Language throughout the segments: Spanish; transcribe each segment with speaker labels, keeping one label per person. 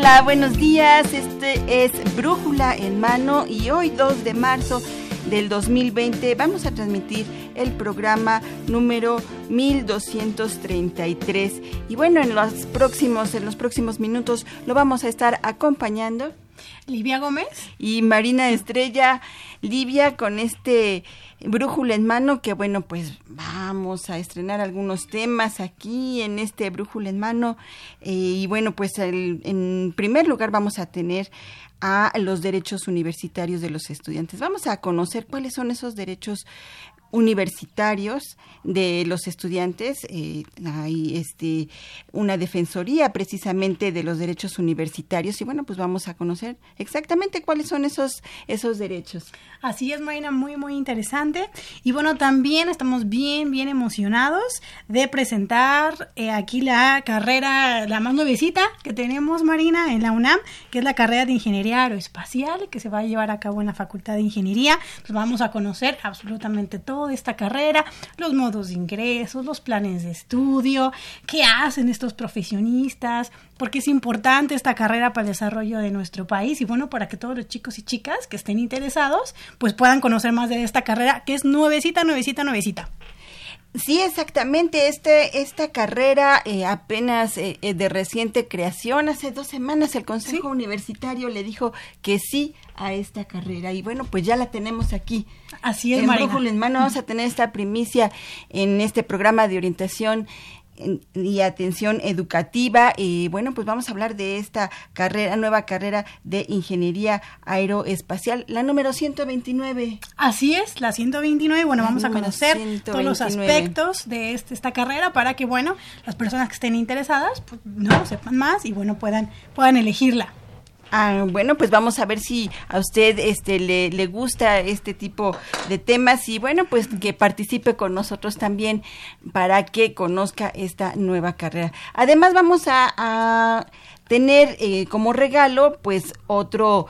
Speaker 1: Hola, buenos días. Este es Brújula en mano y hoy 2 de marzo del 2020 vamos a transmitir el programa número 1233 y bueno, en los próximos en los próximos minutos lo vamos a estar acompañando
Speaker 2: Livia Gómez
Speaker 1: y Marina Estrella. Livia con este brújula en mano que bueno pues vamos a estrenar algunos temas aquí en este brújula en mano eh, y bueno pues en primer lugar vamos a tener a los derechos universitarios de los estudiantes. Vamos a conocer cuáles son esos derechos universitarios de los estudiantes. Eh, hay este, una defensoría precisamente de los derechos universitarios y bueno, pues vamos a conocer exactamente cuáles son esos, esos derechos.
Speaker 2: Así es, Marina, muy, muy interesante. Y bueno, también estamos bien, bien emocionados de presentar eh, aquí la carrera, la más nuevecita que tenemos, Marina, en la UNAM, que es la carrera de Ingeniería Aeroespacial, que se va a llevar a cabo en la Facultad de Ingeniería. Pues vamos a conocer absolutamente todo de esta carrera, los modos de ingresos, los planes de estudio, qué hacen estos profesionistas, porque es importante esta carrera para el desarrollo de nuestro país y bueno, para que todos los chicos y chicas que estén interesados, pues puedan conocer más de esta carrera que es nuevecita, nuevecita, nuevecita.
Speaker 1: Sí, exactamente. Este, esta carrera eh, apenas eh, eh, de reciente creación, hace dos semanas el Consejo Universitario le dijo que sí a esta carrera y bueno, pues ya la tenemos aquí.
Speaker 2: Así es,
Speaker 1: en en mano vamos a tener esta primicia en este programa de orientación y atención educativa. Y bueno, pues vamos a hablar de esta carrera, nueva carrera de ingeniería aeroespacial, la número 129.
Speaker 2: Así es, la 129. Bueno, vamos a conocer todos los aspectos de este, esta carrera para que, bueno, las personas que estén interesadas, pues no sepan más y bueno, puedan, puedan elegirla.
Speaker 1: Ah, bueno, pues vamos a ver si a usted este le, le, gusta este tipo de temas y bueno, pues que participe con nosotros también para que conozca esta nueva carrera. Además vamos a, a tener eh, como regalo pues otro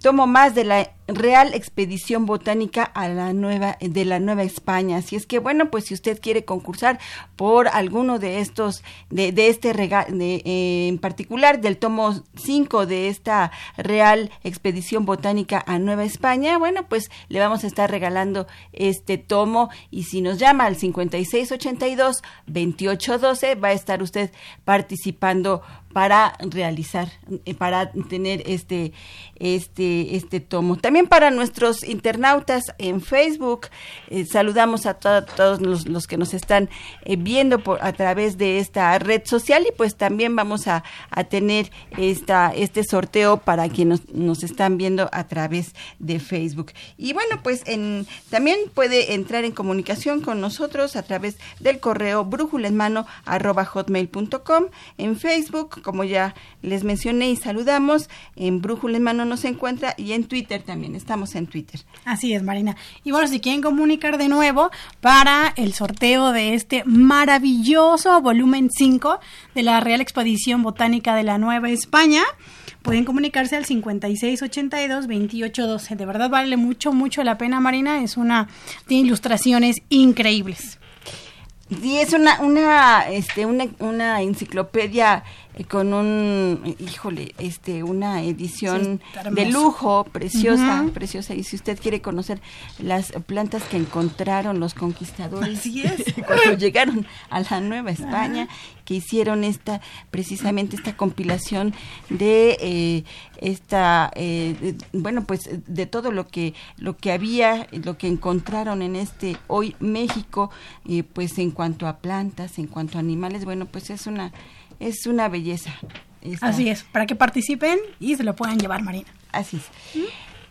Speaker 1: tomo más de la Real Expedición Botánica a la nueva de la Nueva España. Así es que bueno, pues si usted quiere concursar por alguno de estos de, de este regalo eh, en particular del tomo 5 de esta Real Expedición Botánica a Nueva España, bueno, pues le vamos a estar regalando este tomo y si nos llama al 5682 2812 va a estar usted participando para realizar eh, para tener este este este tomo. También para nuestros internautas en Facebook, eh, saludamos a todos los, que nos están eh, viendo por, a través de esta red social y pues también vamos a, tener esta, este sorteo para quienes nos, están viendo a través de Facebook. Y bueno, pues en, también puede entrar en comunicación con nosotros a través del correo brújula en Facebook, como ya les mencioné y saludamos, en brújula nos encuentra y en Twitter también estamos en Twitter.
Speaker 2: Así es, Marina. Y bueno, si quieren comunicar de nuevo para el sorteo de este maravilloso volumen 5 de la Real Expedición Botánica de la Nueva España, pueden comunicarse al 5682-2812. De verdad vale mucho, mucho la pena, Marina. Es una, tiene ilustraciones increíbles.
Speaker 1: Sí, es una, una, este, una, una enciclopedia con un, híjole, este, una edición
Speaker 2: Sí,
Speaker 1: de lujo, preciosa, preciosa. Y si usted quiere conocer las plantas que encontraron los conquistadores
Speaker 2: Así es.
Speaker 1: cuando llegaron a la Nueva España, que hicieron esta, precisamente esta compilación de eh, esta, eh, de- bueno, pues de todo lo que, lo que había, lo que encontraron en este hoy México, eh, pues en cuanto a plantas, en cuanto a animales, bueno, pues es una, es una belleza. esta-
Speaker 2: Así es, para que participen y se lo puedan llevar, Marina.
Speaker 1: Así es.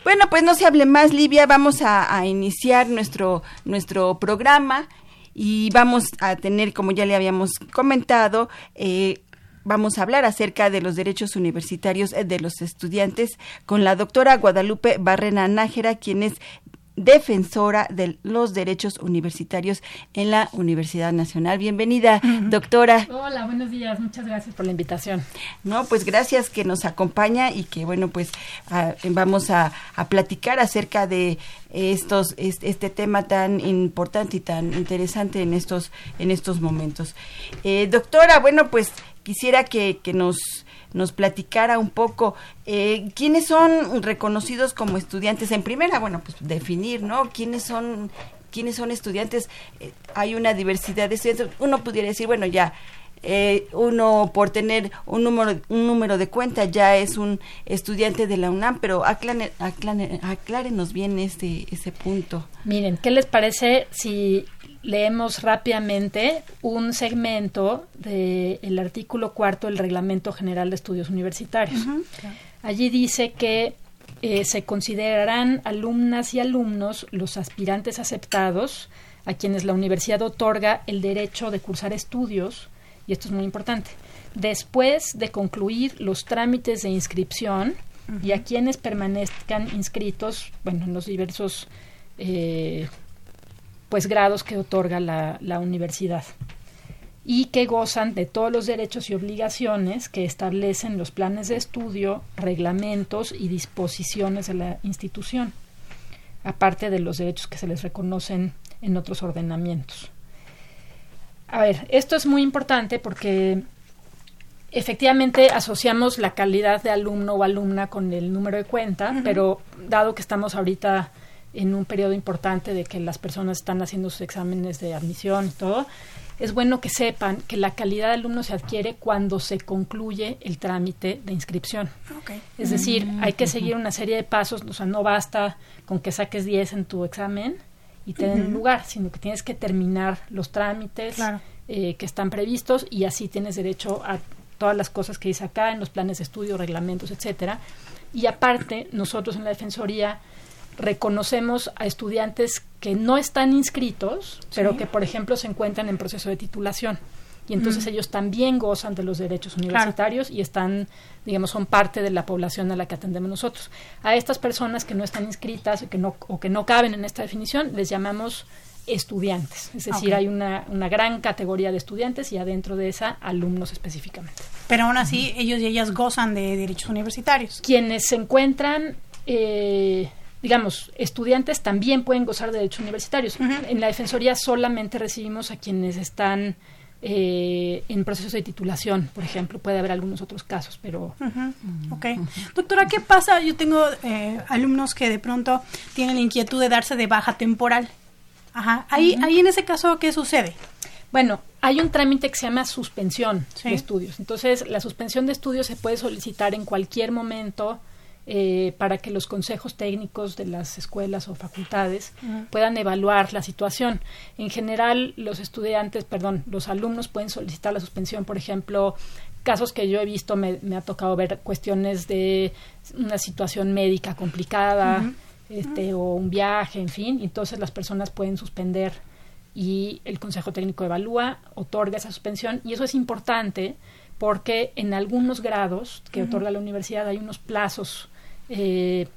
Speaker 1: Bueno, pues no se hable más, Livia. Vamos a, a iniciar nuestro, nuestro programa y vamos a tener, como ya le habíamos comentado, eh, vamos a hablar acerca de los derechos universitarios eh, de los estudiantes con la doctora Guadalupe Barrena Nájera, quien es defensora de los derechos universitarios en la Universidad Nacional. Bienvenida, doctora.
Speaker 3: Hola, buenos días. Muchas gracias por la invitación.
Speaker 1: No, pues gracias que nos acompaña y que bueno, pues vamos a, a platicar acerca de estos es- este, tema tan importante y tan interesante en estos en estos momentos. Eh, doctora, bueno, pues quisiera que, que nos nos platicara un poco eh, quiénes son reconocidos como estudiantes. En primera, bueno, pues definir, ¿no? ¿Quiénes son quiénes son estudiantes? Eh, hay una diversidad de estudiantes. Uno pudiera decir, bueno, ya eh, uno por tener un número un número de cuenta ya es un estudiante de la UNAM, pero aclare- aclare- aclárenos bien este ese punto.
Speaker 3: Miren, ¿qué les parece si leemos rápidamente un segmento del artículo cuarto del Reglamento General de Estudios Universitarios? Allí dice que eh, se considerarán alumnas y alumnos los aspirantes aceptados a quienes la universidad otorga el derecho de cursar estudios, y esto es muy importante, después de concluir los trámites de inscripción y a quienes permanezcan inscritos, bueno, en los diversos eh, pues grados que otorga la, la universidad y que gozan de todos los derechos y obligaciones que establecen los planes de estudio, reglamentos y disposiciones de la institución, aparte de los derechos que se les reconocen en otros ordenamientos. A ver, esto es muy importante porque efectivamente asociamos la calidad de alumno o alumna con el número de cuenta, pero dado que estamos ahorita en un periodo importante de que las personas están haciendo sus exámenes de admisión y todo, es bueno que sepan que la calidad de alumno se adquiere cuando se concluye el trámite de inscripción. Es decir, hay que seguir una serie de pasos, o sea, no basta con que saques 10 en tu examen y te den un lugar, sino que tienes que terminar los trámites
Speaker 2: Claro.
Speaker 3: eh, que están previstos y así tienes derecho a todas las cosas que dice acá en los planes de estudio, reglamentos, etcétera. Y aparte, nosotros en la Defensoría reconocemos a estudiantes que no están inscritos, pero que, por ejemplo, se encuentran en proceso de titulación. Y entonces ellos también gozan de los derechos universitarios y están, digamos, son parte de la población a la que atendemos nosotros. A estas personas que no están inscritas o que no, o que no caben en esta definición, les llamamos estudiantes. Es decir, hay una, una gran categoría de estudiantes y adentro de esa alumnos específicamente.
Speaker 2: Pero aún así, ellos y ellas gozan de derechos universitarios.
Speaker 3: Quienes se encuentran, eh, digamos, estudiantes también pueden gozar de derechos universitarios. En la Defensoría solamente recibimos a quienes están eh, en procesos de titulación, por ejemplo. Puede haber algunos otros casos, pero
Speaker 2: Ujú, Ok. Doctora, ¿qué pasa? Yo tengo eh, alumnos que de pronto tienen la inquietud de darse de baja temporal. Ajá. Ahí, ahí en ese caso, ¿qué sucede?
Speaker 3: Bueno, hay un trámite que se llama suspensión
Speaker 2: Sí.
Speaker 3: de estudios. Entonces, la suspensión de estudios se puede solicitar en cualquier momento eh, para que los consejos técnicos de las escuelas o facultades puedan evaluar la situación. En general, los estudiantes, perdón, los alumnos pueden solicitar la suspensión, por ejemplo, casos que yo he visto, me, me ha tocado ver cuestiones de una situación médica complicada, este, o un viaje, en fin, y entonces las personas pueden suspender y el Consejo Técnico evalúa, otorga esa suspensión. Y eso es importante porque en algunos grados que otorga la universidad hay unos plazos, eh,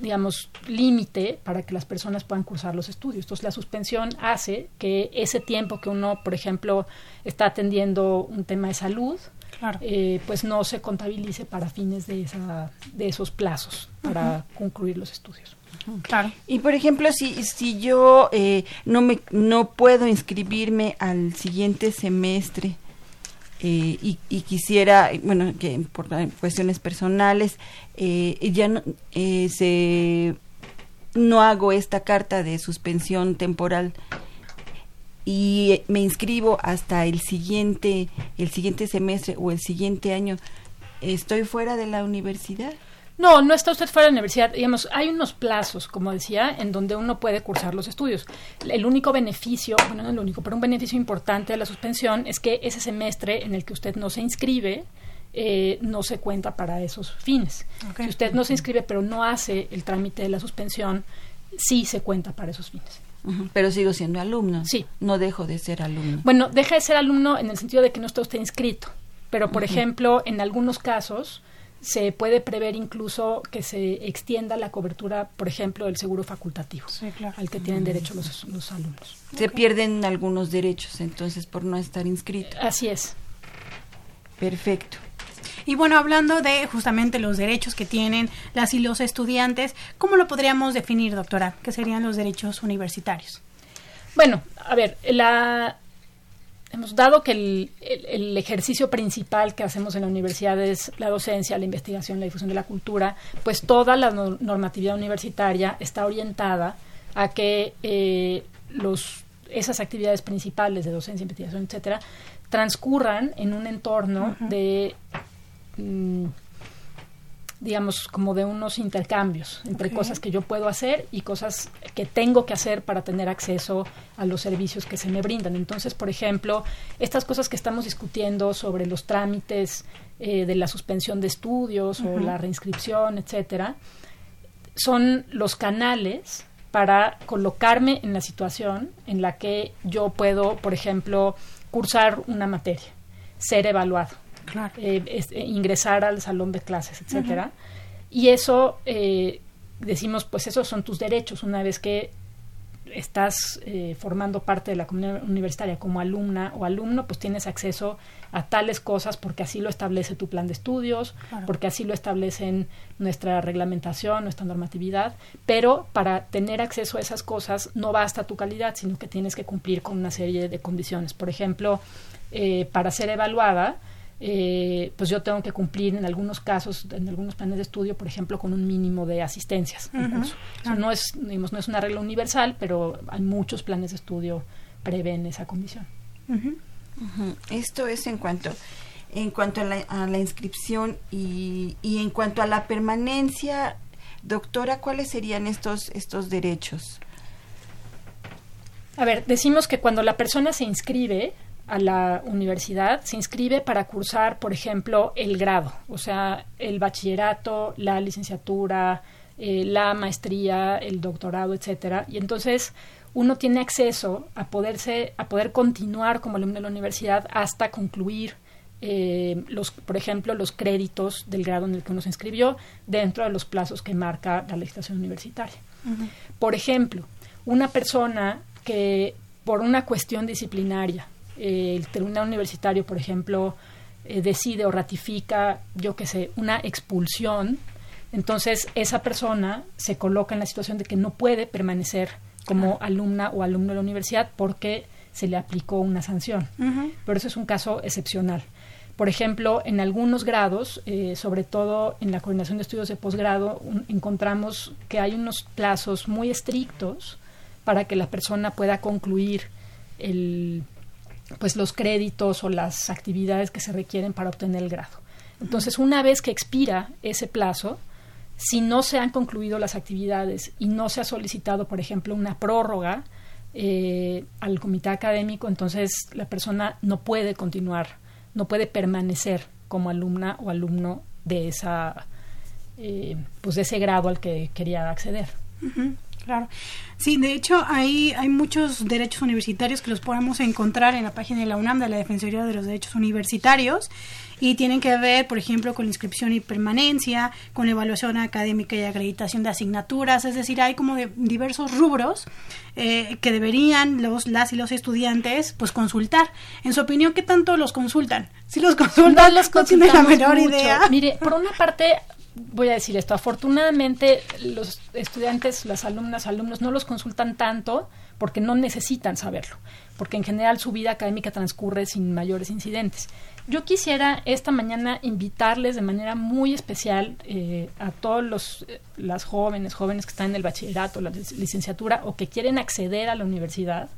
Speaker 3: digamos, límite para que las personas puedan cursar los estudios. Entonces la suspensión hace que ese tiempo que uno, por ejemplo, está atendiendo un tema de salud,
Speaker 2: Claro.
Speaker 3: eh, pues no se contabilice para fines de, esa, de esos plazos para concluir los estudios.
Speaker 2: Claro.
Speaker 1: Y por ejemplo, si, si yo eh, no me no puedo inscribirme al siguiente semestre, eh, y, quisiera, bueno, que por cuestiones personales, eh, ya no, eh, se, no hago esta carta de suspensión temporal y me inscribo hasta el siguiente, el siguiente semestre o el siguiente año, ¿estoy fuera de la universidad?
Speaker 3: No, no está usted fuera de la universidad. Digamos, hay unos plazos, como decía, en donde uno puede cursar los estudios. El único beneficio, bueno, no el único, pero un beneficio importante de la suspensión es que ese semestre en el que usted no se inscribe, eh, no se cuenta para esos fines. Si usted no se inscribe, pero no hace el trámite de la suspensión, sí se cuenta para esos fines.
Speaker 1: Pero sigo siendo alumno.
Speaker 3: Sí.
Speaker 1: No dejo de ser alumno.
Speaker 3: Bueno, deja de ser alumno en el sentido de que no está usted inscrito. Pero, por ejemplo, en algunos casos, se puede prever incluso que se extienda la cobertura, por ejemplo, del seguro facultativo, al que tienen derecho los, los alumnos.
Speaker 1: Se pierden algunos derechos, entonces, por no estar inscrito.
Speaker 3: Así es.
Speaker 1: Perfecto.
Speaker 2: Y bueno, hablando de justamente los derechos que tienen las y los estudiantes, ¿cómo lo podríamos definir, doctora? ¿Qué serían los derechos universitarios?
Speaker 3: Bueno, a ver, la, hemos dado que el, ejercicio principal que hacemos en la universidad es la docencia, la investigación, la difusión de la cultura, pues toda la normatividad universitaria está orientada a que eh, los, esas actividades principales de docencia, investigación, etcétera, transcurran en un entorno de mm, digamos, como de unos intercambios entre cosas que yo puedo hacer y cosas que tengo que hacer para tener acceso a los servicios que se me brindan. Entonces, por ejemplo, estas cosas que estamos discutiendo sobre los trámites eh, de la suspensión de estudios o la reinscripción, etcétera, son los canales para colocarme en la situación en la que yo puedo, por ejemplo, cursar una materia, ser evaluado eh, eh, ingresar al salón de clases, etcétera. Y eso, eh, decimos, pues esos son tus derechos. Una vez que estás formando parte de la comunidad universitaria como alumna o alumno, pues tienes acceso a tales cosas porque así lo establece tu plan de estudios, porque así lo establecen nuestra reglamentación, nuestra normatividad, pero para tener acceso a esas cosas no basta tu calidad, sino que tienes que cumplir con una serie de condiciones. Por ejemplo, para ser evaluada, eh, pues yo tengo que cumplir en algunos casos, en algunos planes de estudio, por ejemplo, con un mínimo de asistencias. no, es, no es una regla universal, pero hay muchos planes de estudio prevén esa condición.
Speaker 1: Esto es en cuanto en cuanto a la, inscripción y, y, en cuanto a la permanencia, doctora, ¿cuáles serían estos estos derechos?
Speaker 3: A ver, decimos que cuando la persona se inscribe, a la universidad se inscribe para cursar, por ejemplo, el grado, o sea, el bachillerato, la licenciatura, eh, la maestría, el doctorado, etcétera, y entonces uno tiene acceso a poderse, a poder continuar como alumno de la universidad hasta concluir eh, los, por ejemplo, los créditos del grado en el que uno se inscribió dentro de los plazos que marca la legislación universitaria. Por ejemplo, una persona que por una cuestión disciplinaria el tribunal universitario, por ejemplo, eh, decide o ratifica, yo qué sé, una expulsión, entonces esa persona se coloca en la situación de que no puede permanecer como alumna o alumno de la universidad porque se le aplicó una sanción. Pero eso es un caso excepcional. Por ejemplo, en algunos grados, eh, sobre todo en la coordinación de estudios de posgrado, encontramos que hay unos plazos muy estrictos para que la persona pueda concluir el, pues los créditos o las actividades que se requieren para obtener el grado. Entonces, una vez que expira ese plazo, si no se han concluido las actividades y no se ha solicitado, por ejemplo, una prórroga eh, al comité académico, entonces la persona no puede continuar, no puede permanecer como alumna o alumno de esa, eh, pues de ese grado al que quería acceder.
Speaker 2: Claro. Sí, de hecho hay, hay muchos derechos universitarios que los podemos encontrar en la página de la UNAM, de la Defensoría de los Derechos Universitarios, y tienen que ver, por ejemplo, con la inscripción y permanencia, con la evaluación académica y acreditación de asignaturas, es decir, hay como de diversos rubros eh, que deberían los las y los estudiantes pues consultar. En su opinión, ¿qué tanto los consultan? Si los consultan,
Speaker 3: no, los
Speaker 2: no tienen la menor idea.
Speaker 3: Mire, por una parte voy a decir esto, afortunadamente los estudiantes, las alumnas, alumnos no los consultan tanto porque no necesitan saberlo, porque en general su vida académica transcurre sin mayores incidentes. Yo quisiera esta mañana invitarles de manera muy especial eh, a todos los eh, las jóvenes, jóvenes que están en el bachillerato, la licenciatura o que quieren acceder a la universidad,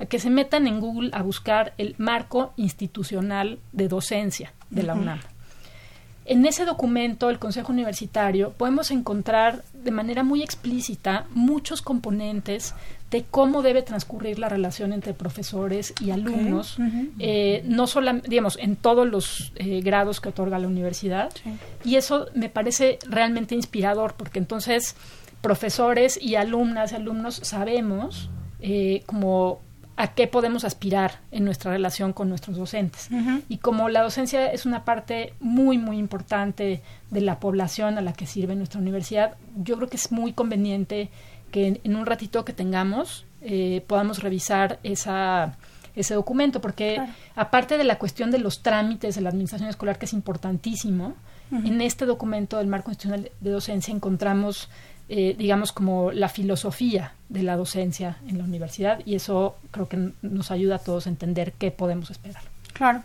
Speaker 3: a que se metan en Google a buscar el marco institucional de docencia de la UNAM. En ese documento, el Consejo Universitario, podemos encontrar de manera muy explícita muchos componentes de cómo debe transcurrir la relación entre profesores y alumnos, eh, no solamente, digamos, en todos los eh, grados que otorga la universidad. Y eso me parece realmente inspirador, porque entonces profesores y alumnas y alumnos sabemos eh, como a qué podemos aspirar en nuestra relación con nuestros docentes. Y como la docencia es una parte muy, muy importante de la población a la que sirve nuestra universidad, yo creo que es muy conveniente que en, un ratito que tengamos eh, podamos revisar esa, ese documento, porque aparte de la cuestión de los trámites de la administración escolar, que es importantísimo, en este documento del marco institucional de docencia encontramos eh, digamos, como la filosofía de la docencia en la universidad y eso creo que nos ayuda a todos a entender qué podemos esperar.
Speaker 2: Claro.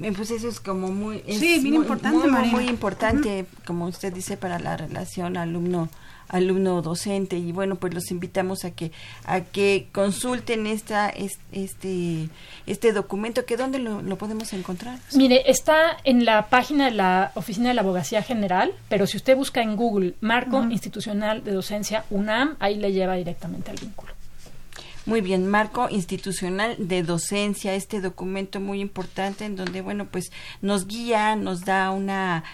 Speaker 1: Eh, pues eso es como muy...
Speaker 2: sí, muy, importante,
Speaker 1: muy, importante, como usted dice, para la relación alumno alumno docente y bueno pues los invitamos a que a que consulten esta este este documento que dónde lo, podemos encontrar
Speaker 3: mire está en la página de la oficina de la abogacía general pero si usted busca en Google marco institucional de docencia UNAM ahí le lleva directamente al vínculo.
Speaker 1: Muy bien, marco institucional de docencia, este documento muy importante en donde, bueno, pues nos guía, nos da una,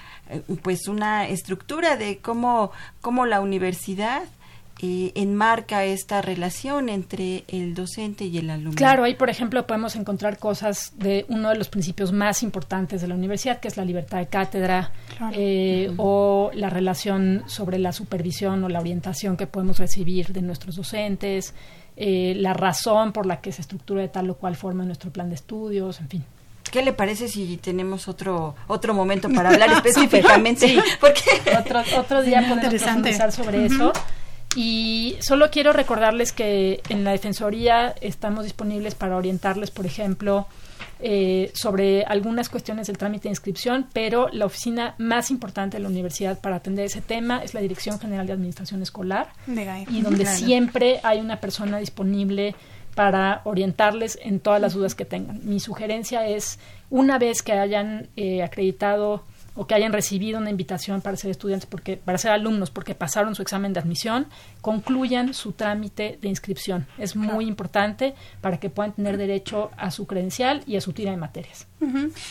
Speaker 1: pues una estructura de cómo, cómo la universidad eh, enmarca esta relación entre el docente y el alumno.
Speaker 3: Claro, ahí por ejemplo podemos encontrar cosas de uno de los principios más importantes de la universidad, que es la libertad de cátedra, eh, o la relación sobre la supervisión o la orientación que podemos recibir de nuestros docentes, eh, la razón por la que se estructura de tal o cual forma nuestro plan de estudios, en fin.
Speaker 1: ¿Qué le parece si tenemos otro otro momento para hablar específicamente?
Speaker 3: sí, porque otro, otro día podemos profundizar sobre eso. Y solo quiero recordarles que en la Defensoría estamos disponibles para orientarles, por ejemplo, eh, sobre algunas cuestiones del trámite de inscripción, pero la oficina más importante de la universidad para atender ese tema es la Dirección General de Administración Escolar, y donde siempre hay una persona disponible para orientarles en todas las dudas que tengan. Mi sugerencia es, una vez que hayan eh, acreditado o que hayan recibido una invitación para ser estudiantes, porque, para ser alumnos, porque pasaron su examen de admisión, concluyan su trámite de inscripción. Es muy importante para que puedan tener derecho a su credencial y a su tira de materias.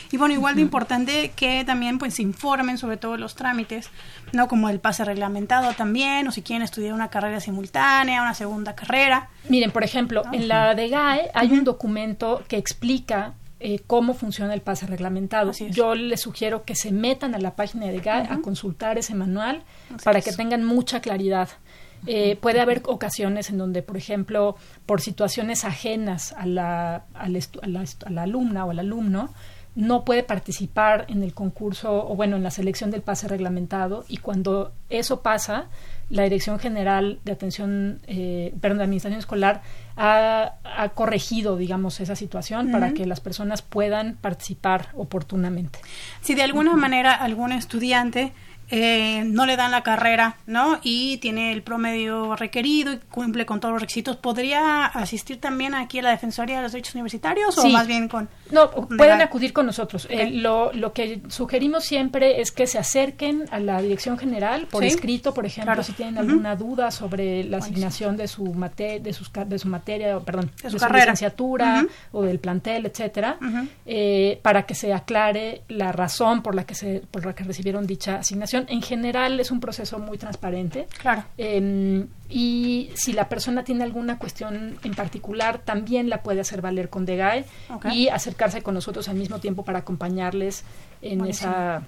Speaker 2: Y bueno, igual de importante que también pues se informen sobre todos los trámites, ¿no? Como el pase reglamentado también, o si quieren estudiar una carrera simultánea, una segunda carrera.
Speaker 3: Miren, por ejemplo, en la de GAE hay un documento que explica eh, cómo funciona el pase reglamentado. Yo les sugiero que se metan a la página de GAE a consultar ese manual para que tengan mucha claridad. Eh, puede haber ocasiones en donde, por ejemplo, por situaciones ajenas a la, a la, alumna o al alumno, no puede participar en el concurso o bueno, en la selección del pase reglamentado y cuando eso pasa, la Dirección General de Atención, eh, perdón, de Administración Escolar ha, corregido, digamos, esa situación para que las personas puedan participar oportunamente.
Speaker 2: Si de alguna manera algún estudiante eh, no le dan la carrera, ¿no? Y tiene el promedio requerido y cumple con todos los requisitos, ¿podría asistir también aquí a la Defensoría de los Derechos Universitarios o más bien con...
Speaker 3: No, pueden acudir con nosotros. Eh, lo, lo que sugerimos siempre es que se acerquen a la Dirección General por escrito, por ejemplo, si tienen alguna duda sobre la asignación de su, mate de, sus, de su materia, perdón, de su, licenciatura o del plantel, etcétera, eh, para que se aclare la razón por la que se por la que recibieron dicha asignación en general es un proceso muy transparente.
Speaker 2: Claro.
Speaker 3: Em, y si la persona tiene alguna cuestión en particular, también la puede hacer valer con DEGAE y acercarse con nosotros al mismo tiempo para acompañarles en esa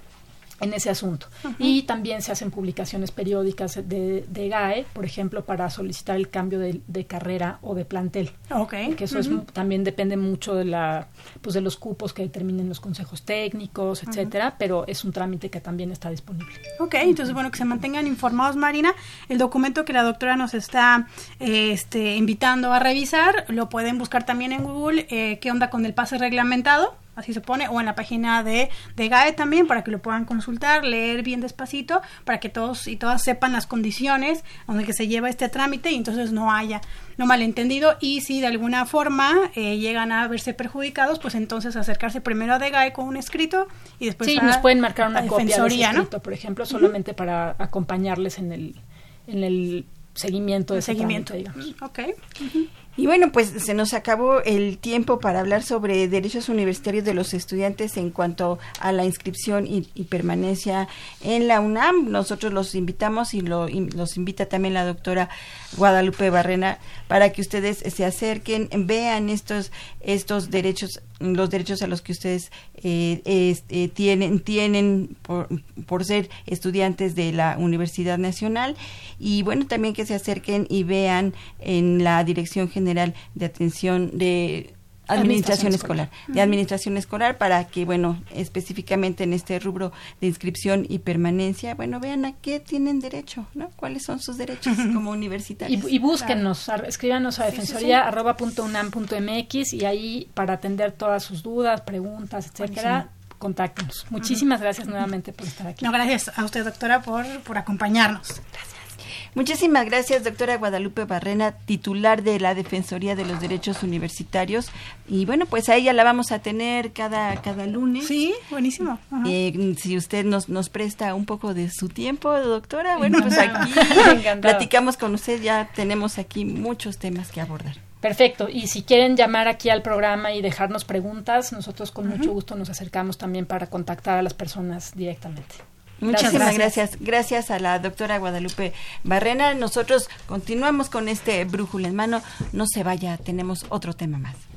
Speaker 3: en ese asunto. Y también se hacen publicaciones periódicas de, de, GAE, por ejemplo, para solicitar el cambio de, de carrera o de plantel.
Speaker 2: Ok.
Speaker 3: Que eso es, también depende mucho de la pues de los cupos que determinen los consejos técnicos, etcétera, pero es un trámite que también está disponible.
Speaker 2: Ok, entonces bueno, que se mantengan informados, Marina. El documento que la doctora nos está este, invitando a revisar, lo pueden buscar también en Google, eh, qué onda con el pase reglamentado, así se pone, o en la página de, de GAE también, para que lo puedan consultar, leer bien despacito, para que todos y todas sepan las condiciones donde que se lleva este trámite y entonces no haya no malentendido y si de alguna forma eh, llegan a verse perjudicados, pues entonces acercarse primero a DGAE con un escrito y después
Speaker 3: sí,
Speaker 2: a,
Speaker 3: nos pueden marcar una copia de ese por ejemplo, solamente para acompañarles en el en el seguimiento de
Speaker 2: El seguimiento,
Speaker 3: trámite, digamos.
Speaker 2: Ok.
Speaker 1: Y bueno, pues se nos acabó el tiempo para hablar sobre derechos universitarios de los estudiantes en cuanto a la inscripción y, y permanencia en la UNAM. Nosotros los invitamos y lo, y los invita también la doctora Guadalupe Barrena para que ustedes se acerquen, vean estos estos derechos los derechos a los que ustedes eh, eh, tienen tienen por, por ser estudiantes de la Universidad Nacional. Y bueno también que se acerquen y vean en la Dirección General de Atención de Administración
Speaker 3: Administración
Speaker 1: escolar, de administración escolar para que, bueno, específicamente en este rubro de inscripción y permanencia, bueno, vean a qué tienen derecho, ¿no? ¿Cuáles son sus derechos como universitarios?
Speaker 3: Y, y búsquennos, ar- escríbanos a defensoría arroba punto unam punto mx y ahí para atender todas sus dudas, preguntas, etcétera, contáctenos. Muchísimas gracias nuevamente por estar aquí.
Speaker 2: No, gracias a usted, doctora, por, por acompañarnos.
Speaker 1: Muchísimas gracias, doctora Guadalupe Barrena, titular de la Defensoría de los Derechos Universitarios. Y bueno, pues a ella la vamos a tener cada, cada lunes.
Speaker 2: Sí, buenísimo. Ajá.
Speaker 1: Eh, si usted nos, nos presta un poco de su tiempo, doctora, bueno, pues aquí platicamos con usted, ya tenemos aquí muchos temas que abordar.
Speaker 3: Perfecto. Y si quieren llamar aquí al programa y dejarnos preguntas, nosotros con mucho gusto nos acercamos también para contactar a las personas directamente.
Speaker 1: Muchas
Speaker 2: Gracias.
Speaker 1: gracias. gracias. a la doctora Guadalupe Barrena. Nosotros continuamos con este brújula en mano. No se vaya, tenemos otro tema más.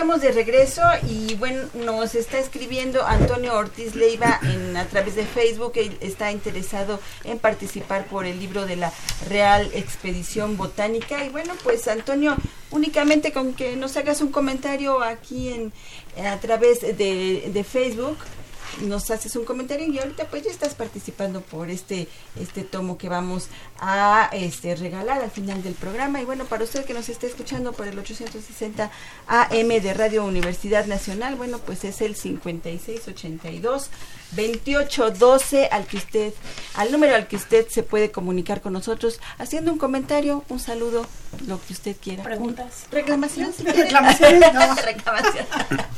Speaker 1: Estamos de regreso y bueno, nos está escribiendo Antonio Ortiz Leiva en, a través de Facebook. Él está interesado en participar por el libro de la Real Expedición Botánica. Y bueno, pues Antonio, únicamente con que nos hagas un comentario aquí en a través de, de Facebook, nos haces un comentario y ahorita pues ya estás participando por este este tomo que vamos a este regalar al final del programa y bueno para usted que nos esté escuchando por el 860 AM de Radio Universidad Nacional bueno pues es el 5682 2812 al que usted al número al que usted se puede comunicar con nosotros haciendo un comentario un saludo lo que usted quiera
Speaker 2: Preguntas.
Speaker 1: si quiere.
Speaker 2: Reclamaciones, no.
Speaker 1: reclamación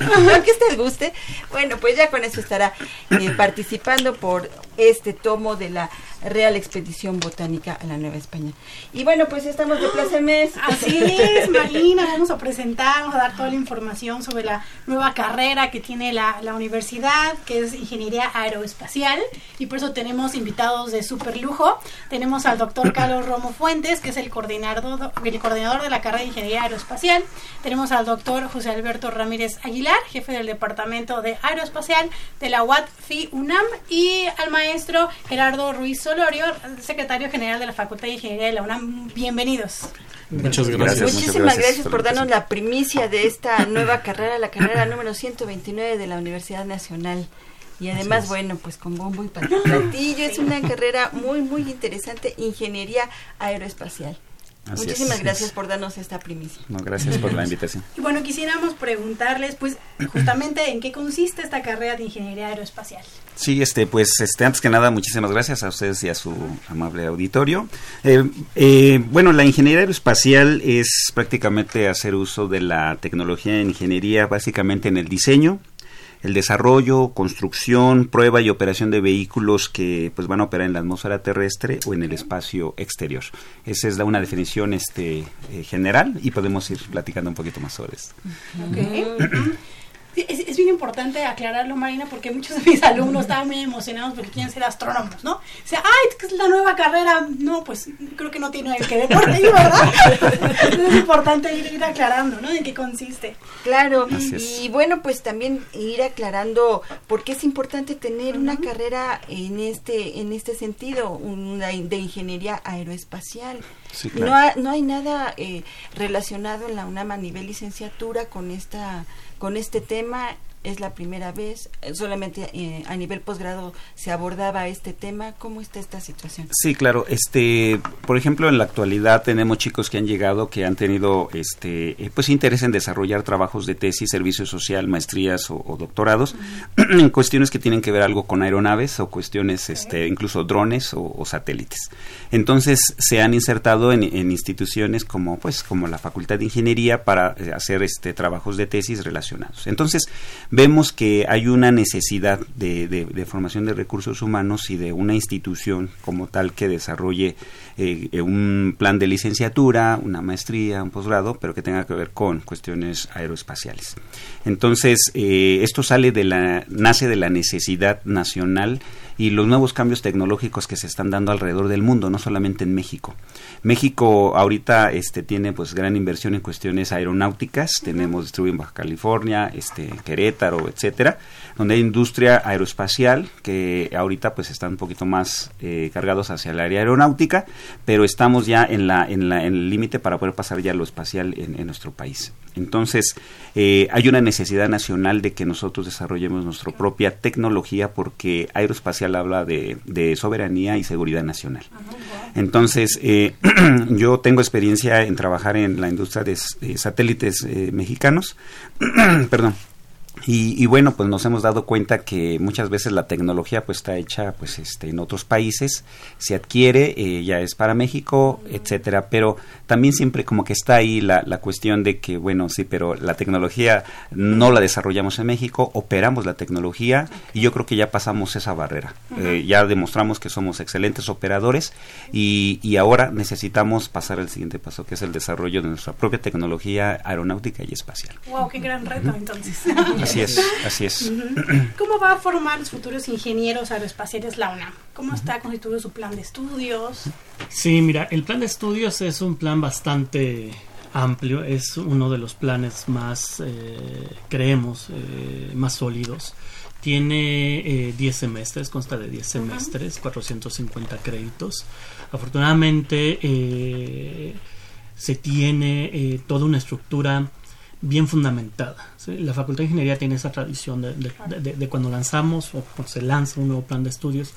Speaker 1: lo que usted guste bueno pues ya con eso estará eh, participando por este tomo de la Real Expedición Botánica a la Nueva España. Y bueno, pues estamos de mes.
Speaker 2: Así es, Marina, vamos a presentar, vamos a dar toda la información sobre la nueva carrera que tiene la, la universidad, que es Ingeniería Aeroespacial, y por eso tenemos invitados de super lujo. Tenemos al doctor Carlos Romo Fuentes, que es el coordinador, el coordinador de la carrera de Ingeniería Aeroespacial. Tenemos al doctor José Alberto Ramírez Aguilar, jefe del Departamento de Aeroespacial de la UAT-FI UNAM, y al maestro Gerardo Ruiz Solorio, secretario general de la Facultad de Ingeniería de la UNAM. Bienvenidos.
Speaker 4: Muchas gracias.
Speaker 1: Muchísimas gracias, por darnos la primicia de esta nueva carrera, la carrera número 129 de la Universidad Nacional. Y además, bueno, pues con bombo y platillo, es una carrera muy, muy interesante, ingeniería aeroespacial. Muchísimas gracias por darnos esta primicia.
Speaker 4: No, gracias por la invitación.
Speaker 2: Y bueno, quisiéramos preguntarles, pues, justamente en qué consiste esta carrera de ingeniería aeroespacial.
Speaker 4: Sí, este, pues, este, antes que nada, muchísimas gracias a ustedes y a su amable auditorio. Eh, eh, bueno, la ingeniería aeroespacial es prácticamente hacer uso de la tecnología en ingeniería, básicamente en el diseño, el desarrollo, construcción, prueba y operación de vehículos que pues van a operar en la atmósfera terrestre o en el espacio exterior. Esa es la una definición este eh, general y podemos ir platicando un poquito más sobre esto.
Speaker 2: Es, bien importante aclararlo, Marina, porque muchos de mis alumnos estaban muy emocionados porque quieren ser astrónomos, ¿no? O sea, ay, es la nueva carrera. No, pues creo que no tiene que ver por ahí, ¿verdad? es importante ir, aclarando, ¿no? En qué consiste.
Speaker 1: Claro, y bueno, pues también ir aclarando por qué es importante tener una carrera en este, en este sentido, una de ingeniería aeroespacial. no, no hay nada eh, relacionado en la UNAM a nivel licenciatura con esta con este tema es la primera vez, eh, solamente eh, a nivel posgrado se abordaba este tema. ¿Cómo está esta situación?
Speaker 4: Sí, claro. Este, por ejemplo, en la actualidad tenemos chicos que han llegado que han tenido, este, eh, pues interés en desarrollar trabajos de tesis, servicio social, maestrías o, doctorados en cuestiones que tienen que ver algo con aeronaves o cuestiones, este, incluso drones o, satélites. Entonces se han insertado en, instituciones como, pues, como la Facultad de Ingeniería para hacer, este, trabajos de tesis relacionados. Entonces vemos que hay una necesidad de, formación de recursos humanos y de una institución como tal que desarrolle eh, un plan de licenciatura, una maestría, un posgrado, pero que tenga que ver con cuestiones aeroespaciales. Entonces, eh, esto sale de la, nace de la necesidad nacional y los nuevos cambios tecnológicos que se están dando alrededor del mundo, no solamente en México. México ahorita este tiene pues gran inversión en cuestiones aeronáuticas, tenemos distribuido en Baja California, este Querétaro, etcétera, donde hay industria aeroespacial que ahorita pues están un poquito más eh, cargados hacia el área aeronáutica, pero estamos ya en la en la en el límite para poder pasar ya lo espacial en, nuestro país. Entonces, eh, hay una necesidad nacional de que nosotros desarrollemos nuestra propia tecnología porque aeroespacial habla de, de soberanía y seguridad nacional. Entonces, eh, yo tengo experiencia en trabajar en la industria de, satélites eh, mexicanos, perdón, y, bueno, pues nos hemos dado cuenta que muchas veces la tecnología pues está hecha pues este en otros países, se adquiere, eh, ya es para México, etcétera, pero también siempre como que está ahí la, la cuestión de que bueno, sí, pero la tecnología no la desarrollamos en México, operamos la tecnología y yo creo que ya pasamos esa barrera. Eh, ya demostramos que somos excelentes operadores y, y ahora necesitamos pasar al siguiente paso, que es el desarrollo de nuestra propia tecnología aeronáutica y espacial.
Speaker 2: Wow, qué gran reto entonces.
Speaker 4: Así es, así es.
Speaker 2: ¿Cómo va a formar los futuros ingenieros aeroespaciales la UNAM? ¿Cómo está constituido su plan de estudios?
Speaker 5: Sí, mira, el plan de estudios es un plan bastante amplio, es uno de los planes más, eh, creemos, eh, más sólidos. Tiene 10 eh, semestres, consta de 10 semestres, 450 créditos. Afortunadamente se tiene toda una estructura bien fundamentada. La Facultad de Ingeniería tiene esa tradición de, de, cuando lanzamos o cuando se lanza un nuevo plan de estudios,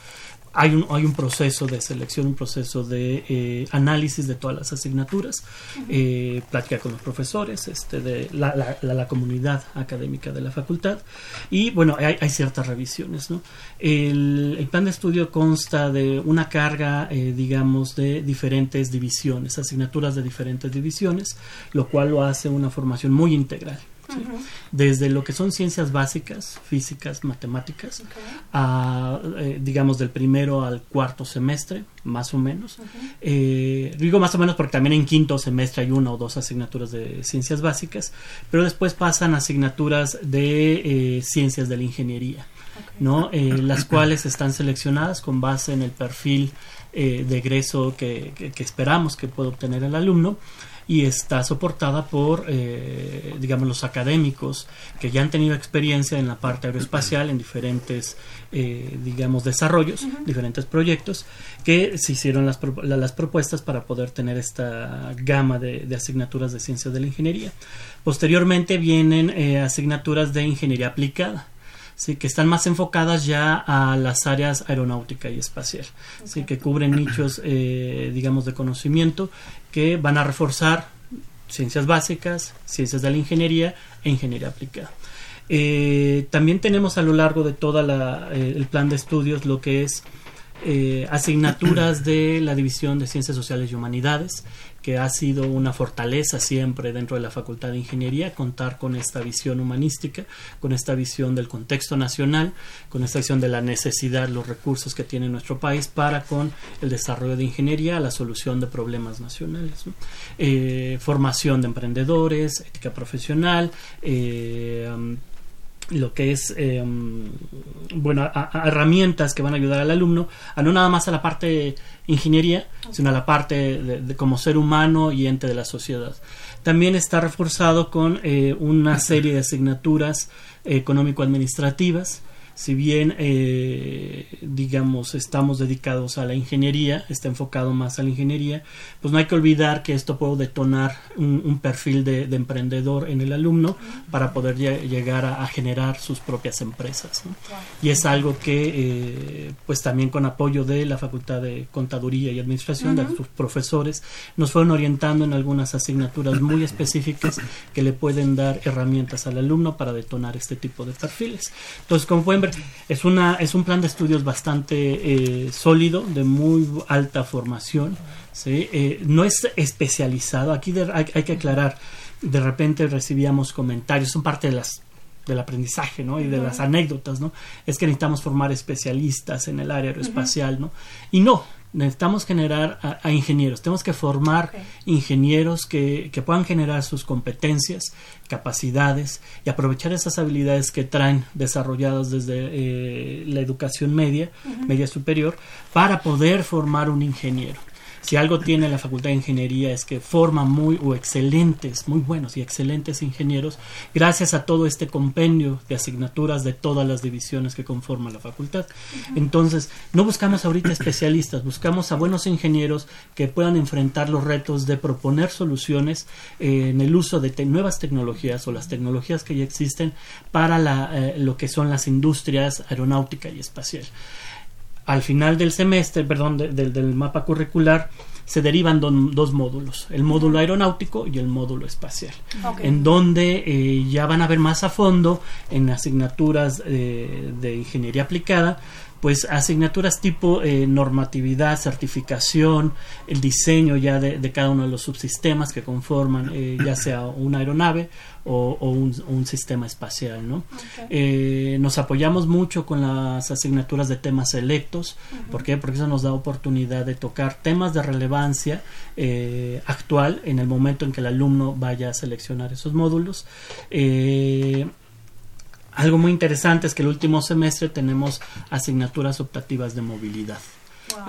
Speaker 5: hay un, hay un proceso de selección, un proceso de eh, análisis de todas las asignaturas, eh, plática con los profesores, este, de la, la, la, comunidad académica de la facultad y bueno, hay, hay ciertas revisiones. ¿no? El, el, plan de estudio consta de una carga, eh, digamos, de diferentes divisiones, asignaturas de diferentes divisiones, lo cual lo hace una formación muy integral. Desde lo que son ciencias básicas, físicas, matemáticas, a, eh, digamos, del primero al cuarto semestre, más o menos. Eh, digo más o menos porque también en quinto semestre hay una o dos asignaturas de ciencias básicas, pero después pasan asignaturas de eh, ciencias de la ingeniería. ¿no? las cuales están seleccionadas con base en el perfil de egreso que, que, esperamos que pueda obtener el alumno y está soportada por, eh, digamos, los académicos que ya han tenido experiencia en la parte aeroespacial en diferentes, eh, digamos, desarrollos, diferentes proyectos, que se hicieron las, las propuestas para poder tener esta gama de, asignaturas de ciencias de la ingeniería. Posteriormente vienen eh, asignaturas de ingeniería aplicada sí, que están más enfocadas ya a las áreas aeronáutica y espacial, sí, que cubren nichos, eh, digamos, de conocimiento que van a reforzar ciencias básicas, ciencias de la ingeniería e ingeniería aplicada. Eh, también tenemos a lo largo de todo eh, el plan de estudios lo que es asignaturas de la División de Ciencias Sociales y Humanidades, que ha sido una fortaleza siempre dentro de la Facultad de Ingeniería, contar con esta visión humanística, con esta visión del contexto nacional, con esta visión de la necesidad, los recursos que tiene nuestro país para con el desarrollo de ingeniería, la solución de problemas nacionales. Eh, formación de emprendedores, ética profesional, eh, lo que es em, bueno herramientas que van a ayudar al alumno a no nada más a la parte ingeniería sino a la parte de, como ser humano y ente de la sociedad. También está reforzado con eh, una serie de asignaturas económico administrativas si bien eh, digamos estamos dedicados a la ingeniería, está enfocado más a la ingeniería, pues no hay que olvidar que esto puede detonar un, perfil de, emprendedor en el alumno para poder llegar a, generar sus propias empresas. Y es algo que eh, pues también con apoyo de la Facultad de Contaduría y Administración, de sus profesores, nos fueron orientando en algunas asignaturas muy específicas que le pueden dar herramientas al alumno para detonar este tipo de perfiles. Entonces, como pueden es, una, es un plan de estudios bastante eh, sólido, de muy alta formación. ¿sí? Eh, no es especializado. Aquí hay, que aclarar, de repente recibíamos comentarios, son parte de las del aprendizaje, ¿no? Y de las anécdotas, ¿no? Es que necesitamos formar especialistas en el área aeroespacial, ¿no? Y no, necesitamos generar a, ingenieros, tenemos que formar ingenieros que, que, puedan generar sus competencias, capacidades y aprovechar esas habilidades que traen desarrolladas desde eh, la educación media, media superior, para poder formar un ingeniero. Si algo tiene la Facultad de Ingeniería es que forma muy o excelentes, muy buenos y excelentes ingenieros gracias a todo este compendio de asignaturas de todas las divisiones que conforman la facultad. Entonces, no buscamos ahorita especialistas, buscamos a buenos ingenieros que puedan enfrentar los retos de proponer soluciones eh, en el uso de nuevas tecnologías o las tecnologías que ya existen para la, eh, lo que son las industrias aeronáutica y espacial al final del semestre, perdón, del mapa curricular, se derivan dos módulos, el módulo aeronáutico y el módulo espacial, en donde eh, ya van a ver más a fondo en asignaturas eh, de ingeniería aplicada, pues asignaturas tipo eh, normatividad, certificación, el diseño ya de, cada uno de los subsistemas que conforman ya sea una aeronave o, un, sistema espacial. ¿no? Eh, nos apoyamos mucho con las asignaturas de temas selectos. ¿Por qué? Porque eso nos da oportunidad de tocar temas de relevancia eh, actual en el momento en que el alumno vaya a seleccionar esos módulos. Eh, algo muy interesante es que el último semestre tenemos asignaturas optativas de movilidad.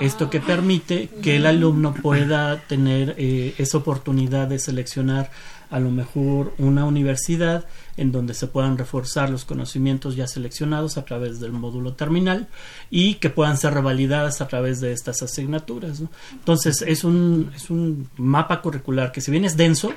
Speaker 5: Esto que permite que el alumno pueda tener esa oportunidad de seleccionar a lo mejor una universidad en donde se puedan reforzar los conocimientos ya seleccionados a través del módulo terminal y que puedan ser revalidadas a través de estas asignaturas. Entonces es un, es un mapa curricular que si bien es denso,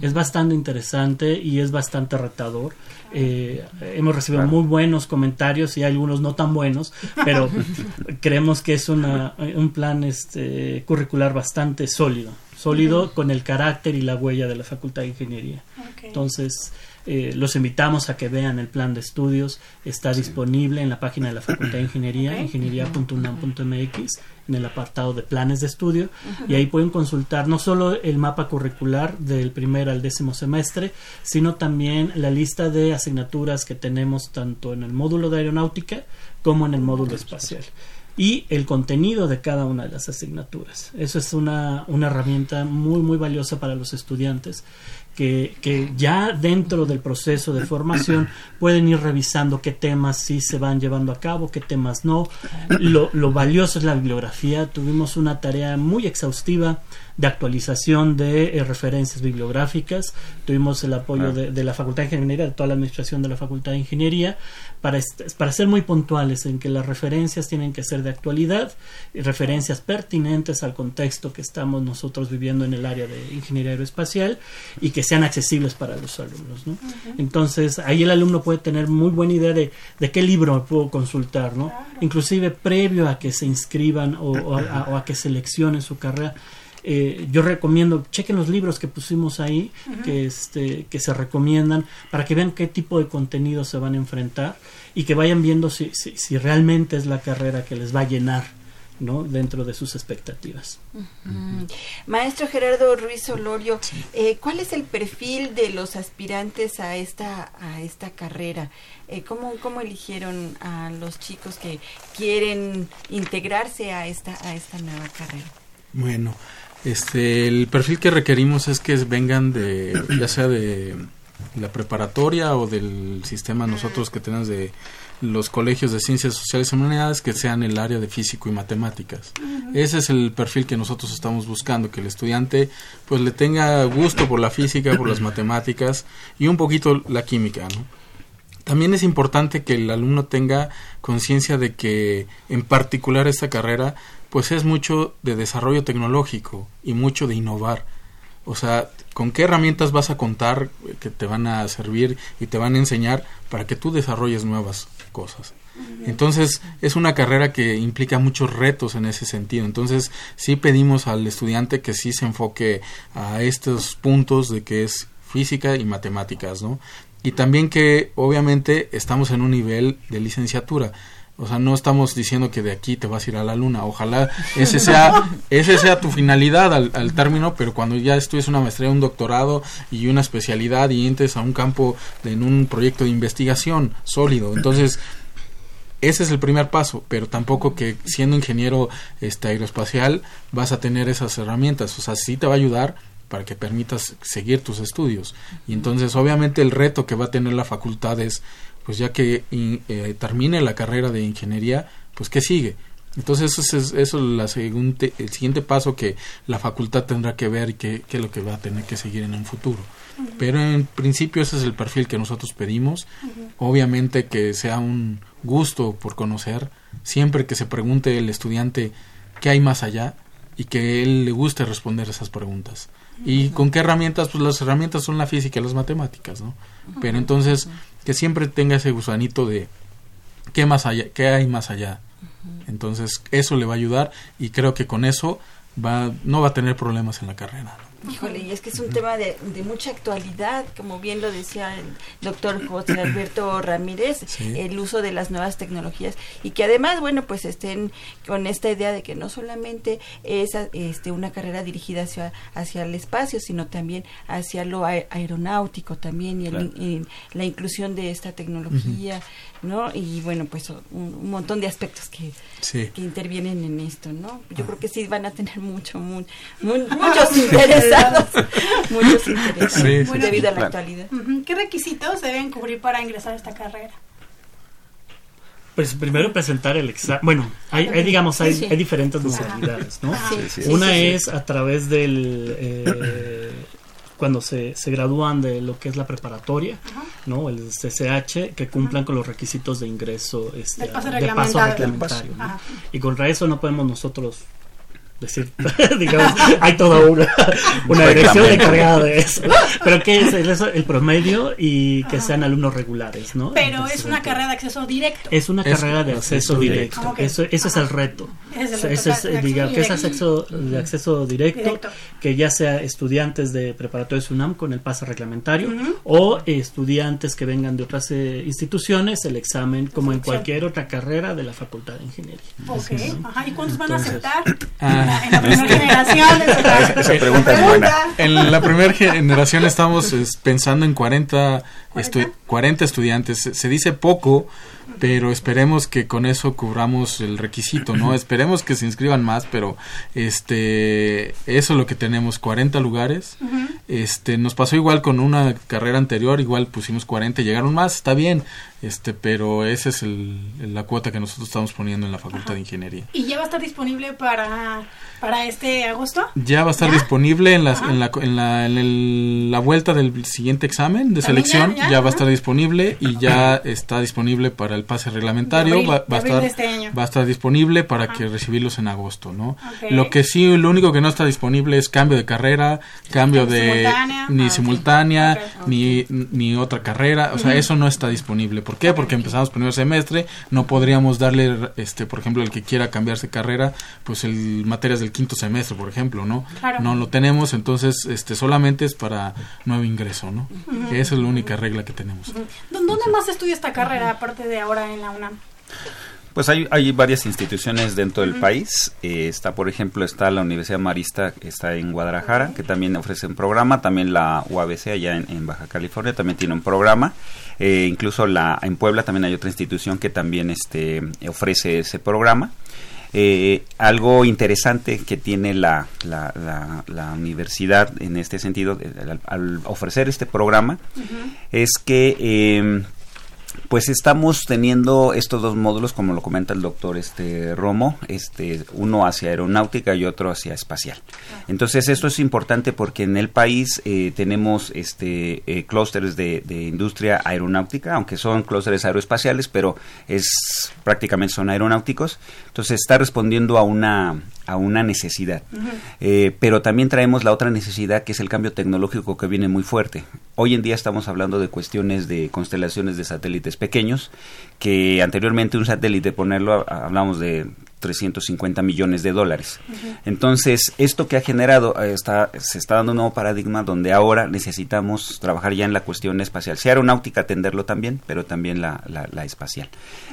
Speaker 5: es bastante interesante y es bastante retador. Eh, hemos recibido muy buenos comentarios y algunos no tan buenos, pero creemos que es una, un plan este, curricular bastante sólido sólido con el carácter y la huella de la Facultad de Ingeniería. Entonces, Eh, los invitamos a que vean el plan de estudios. Está disponible en la página de la Facultad de Ingeniería, ingeniería.unam.mx, en el apartado de planes de estudio. Y ahí pueden consultar no solo el mapa curricular del primer al décimo semestre, sino también la lista de asignaturas que tenemos tanto en el módulo de aeronáutica como en el módulo espacial y el contenido de cada una de las asignaturas. Eso es una, una herramienta muy, muy valiosa para los estudiantes que, que, ya dentro del proceso de formación pueden ir revisando qué temas sí se van llevando a cabo, qué temas no. Lo, lo valioso es la bibliografía. Tuvimos una tarea muy exhaustiva de actualización de eh, referencias bibliográficas. Tuvimos el apoyo de, de, la Facultad de Ingeniería, de toda la administración de la Facultad de Ingeniería, para, para ser muy puntuales en que las referencias tienen que ser de actualidad y referencias pertinentes al contexto que estamos nosotros viviendo en el área de ingeniería aeroespacial y que sean accesibles para los alumnos. ¿no? Uh -huh. Entonces, ahí el alumno puede tener muy buena idea de, de qué libro puedo consultar, ¿no? inclusive previo a que se inscriban o, o, a, o a que seleccionen su carrera eh, yo recomiendo, chequen los libros que pusimos ahí, uh -huh. que, este, que se recomiendan, para que vean qué tipo de contenido se van a enfrentar y que vayan viendo si, si, si realmente es la carrera que les va a llenar. ¿no? dentro de sus expectativas.
Speaker 1: Uh -huh. Maestro Gerardo Ruiz Olorio, sí. eh, ¿cuál es el perfil de los aspirantes a esta, a esta carrera? Eh, ¿cómo, ¿Cómo eligieron a los chicos que quieren integrarse a esta, a esta nueva carrera?
Speaker 6: Bueno, este, el perfil que requerimos es que vengan de, ya sea de la preparatoria o del sistema nosotros que tenemos de los colegios de ciencias sociales y humanidades que sean el área de físico y matemáticas. Uh -huh. Ese es el perfil que nosotros estamos buscando, que el estudiante pues le tenga gusto por la física, por las matemáticas y un poquito la química, ¿no? También es importante que el alumno tenga conciencia de que en particular esta carrera pues es mucho de desarrollo tecnológico y mucho de innovar. O sea, ¿con qué herramientas vas a contar que te van a servir y te van a enseñar para que tú desarrolles nuevas cosas? Entonces, es una carrera que implica muchos retos en ese sentido. Entonces, sí pedimos al estudiante que sí se enfoque a estos puntos de que es física y matemáticas, ¿no? Y también que obviamente estamos en un nivel de licenciatura. O sea, no estamos diciendo que de aquí te vas a ir a la luna. Ojalá ese sea, ese sea tu finalidad al, al término, pero cuando ya estudies una maestría, un doctorado y una especialidad y entres a un campo de, en un proyecto de investigación sólido. Entonces, ese es el primer paso, pero tampoco que siendo ingeniero este, aeroespacial vas a tener esas herramientas. O sea, sí te va a ayudar para que permitas seguir tus estudios. Y entonces, obviamente, el reto que va a tener la facultad es pues ya que eh, termine la carrera de ingeniería, pues ¿qué sigue? Entonces eso es, eso es la el siguiente paso que la facultad tendrá que ver y qué es lo que va a tener que seguir en un futuro. Uh -huh. Pero en principio ese es el perfil que nosotros pedimos. Uh -huh. Obviamente que sea un gusto por conocer, siempre que se pregunte el estudiante qué hay más allá y que él le guste responder esas preguntas. ¿Y con qué herramientas? Pues las herramientas son la física y las matemáticas, ¿no? Pero entonces que siempre tenga ese gusanito de qué más allá, qué hay más allá. Entonces eso le va a ayudar y creo que con eso va no va a tener problemas en la carrera.
Speaker 1: Híjole, y es que es un tema de, de, mucha actualidad, como bien lo decía el doctor José Alberto Ramírez, sí. el uso de las nuevas tecnologías y que además, bueno, pues estén con esta idea de que no solamente es este, una carrera dirigida hacia, hacia el espacio, sino también hacia lo aeronáutico también y, el, claro. y la inclusión de esta tecnología, uh -huh. ¿no? Y bueno, pues un, un montón de aspectos que, sí. que, intervienen en esto, ¿no? Yo creo que sí van a tener mucho, muy, muy, muchos intereses muchos intereses sí, sí, debido a la actualidad.
Speaker 2: ¿Qué requisitos deben cubrir para ingresar a esta carrera?
Speaker 5: Pues primero presentar el examen. Bueno, hay, hay, digamos, hay, hay diferentes modalidades, ¿no? Una es a través del... Eh, cuando se, se gradúan de lo que es la preparatoria, Ajá. ¿no? El CCH, que cumplan Ajá. con los requisitos de ingreso este,
Speaker 2: de paso
Speaker 5: de paso reglamentario. Y contra eso no podemos nosotros decir, digamos, hay toda una, una dirección encargada de eso. Pero ¿qué es el, el promedio y que sean alumnos regulares, ¿no?
Speaker 2: Pero es una carrera de acceso directo.
Speaker 5: Es una carrera de acceso, directo. Eso, ese es el reto. Ese es, digamos, que es acceso, de acceso directo, que ya sea estudiantes de preparatoria UNAM con el pase reglamentario o estudiantes que vengan de otras eh, instituciones, el examen como en cualquier otra carrera de la Facultad de Ingeniería.
Speaker 2: Ok, Ajá. ¿y cuántos van a aceptar? En la primera generación.
Speaker 6: Esa, pregunta es buena. En la primera generación estamos pensando en 40, 40 estudiantes. Se dice poco pero esperemos que con eso cubramos el requisito, ¿no? esperemos que se inscriban más, pero este eso es lo que tenemos, 40 lugares. Este nos pasó igual con una carrera anterior, igual pusimos 40, llegaron más, está bien, este pero esa es el, la cuota que nosotros estamos poniendo en la Facultad de Ingeniería.
Speaker 2: ¿Y ya va a estar disponible para para este agosto?
Speaker 6: Ya va a estar disponible en, las, en, la, en, la, en la vuelta del siguiente examen de selección, ya, va a estar disponible y ya está disponible para el pase reglamentario, va, a estar, este va a estar disponible para que recibirlos en agosto, ¿no? Lo que sí, lo único que no está disponible es cambio de carrera, cambio de ni simultánea, ni, ni otra carrera, o sea, eso no está disponible. ¿Por qué? Porque empezamos primer semestre, no podríamos darle, este, por ejemplo, el que quiera cambiarse carrera, pues el materias de quinto semestre, por ejemplo, ¿no? No lo tenemos, entonces este solamente es para nuevo ingreso, ¿no? Esa es la única regla que tenemos.
Speaker 2: ¿Dónde más estudia esta carrera aparte de ahora en la UNAM?
Speaker 4: Pues hay, hay varias instituciones dentro del país. Eh, está, por ejemplo, está la Universidad Marista, que está en Guadalajara, que también ofrece un programa. También la UABC, allá en, Baja California, también tiene un programa. Eh, incluso la, en Puebla también hay otra institución que también este, ofrece ese programa. Eh, algo interesante que tiene la, la, universidad en este sentido, al, ofrecer este programa, es que eh, pues estamos teniendo estos dos módulos, como lo comenta el doctor este Romo, este uno hacia aeronáutica y otro hacia espacial. Entonces esto es importante porque en el país eh, tenemos este eh, clústeres de, industria aeronáutica, aunque son clústeres aeroespaciales, pero es prácticamente son aeronáuticos. Entonces está respondiendo a una a una necesidad. Eh, pero también traemos la otra necesidad que es el cambio tecnológico que viene muy fuerte. Hoy en día estamos hablando de cuestiones de constelaciones de satélites pequeños, que anteriormente un satélite, ponerlo, hablamos de 350 millones de dólares. Entonces, esto que ha generado, eh, está, se está dando un nuevo paradigma donde ahora necesitamos trabajar ya en la cuestión espacial. Si aeronáutica, atenderlo también, pero también la, la, espacial.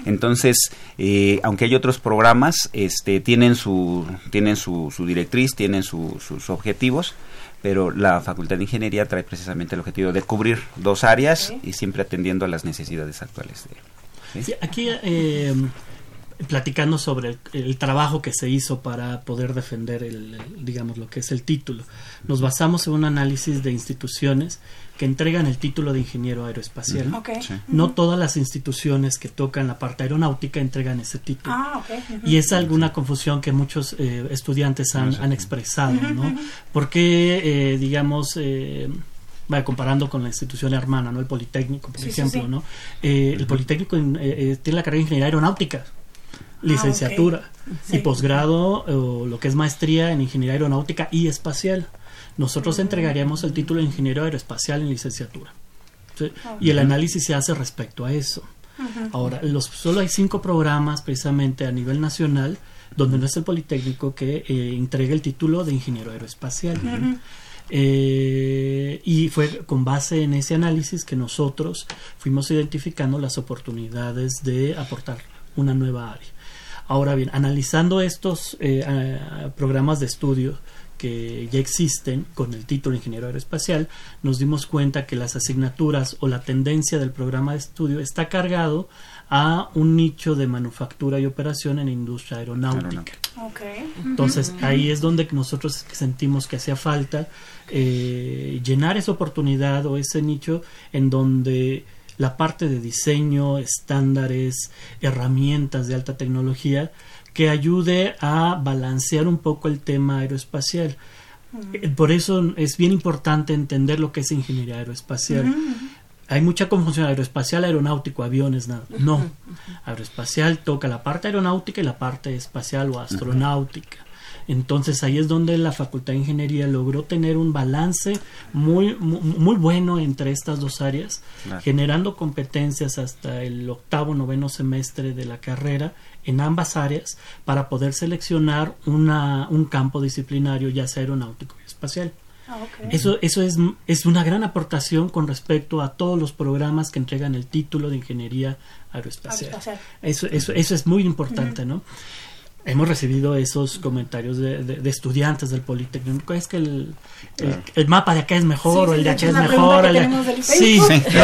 Speaker 4: Entonces, eh, aunque hay otros programas, este, tienen su, tienen su, su directriz, tienen sus objetivos, pero la Facultad de Ingeniería trae precisamente el objetivo de cubrir dos áreas y siempre atendiendo a las necesidades actuales.
Speaker 5: De, aquí eh, platicando sobre el, trabajo que se hizo para poder defender el, digamos lo que es el título. Nos basamos en un análisis de instituciones que entregan el título de ingeniero aeroespacial. No todas las instituciones que tocan la parte aeronáutica entregan ese título. Ah, y es alguna confusión que muchos eh, estudiantes han, expresado, ¿no? Porque, eh, digamos, eh, comparando con la institución hermana, ¿no? El Politécnico, por ejemplo, ¿no? El Politécnico tiene la carrera de ingeniería aeronáutica licenciatura ah, y posgrado o lo que es maestría en ingeniería aeronáutica y espacial. Nosotros entregaríamos el título de ingeniero aeroespacial en licenciatura. Y el análisis se hace respecto a eso. Ahora, los, solo hay cinco programas precisamente a nivel nacional donde no es el Politécnico que eh, entrega el título de ingeniero aeroespacial. Eh, y fue con base en ese análisis que nosotros fuimos identificando las oportunidades de aportar una nueva área. Ahora bien, analizando estos eh, programas de estudio que ya existen con el título Ingeniero Aeroespacial, nos dimos cuenta que las asignaturas o la tendencia del programa de estudio está cargado a un nicho de manufactura y operación en la industria aeronáutica. Entonces ahí es donde nosotros sentimos que hacía falta eh, llenar esa oportunidad o ese nicho en donde la parte de diseño, estándares, herramientas de alta tecnología que ayude a balancear un poco el tema aeroespacial. Eh, por eso es bien importante entender lo que es ingeniería aeroespacial. Hay mucha confusión aeroespacial, aeronáutico, aviones, nada. No. Aeroespacial toca la parte aeronáutica y la parte espacial o astronáutica. Entonces ahí es donde la Facultad de Ingeniería logró tener un balance muy, muy, bueno entre estas dos áreas, generando competencias hasta el octavo, noveno semestre de la carrera en ambas áreas para poder seleccionar una, un campo disciplinario, ya sea aeronáutico y espacial. Ah, eso, eso es, es una gran aportación con respecto a todos los programas que entregan el título de ingeniería aeroespacial. Eso, eso, eso es muy importante, ¿no? Hemos recibido esos comentarios de, de, estudiantes del Politécnico. Es que el, el, mapa de acá es mejor o el de acá es, mejor. sí,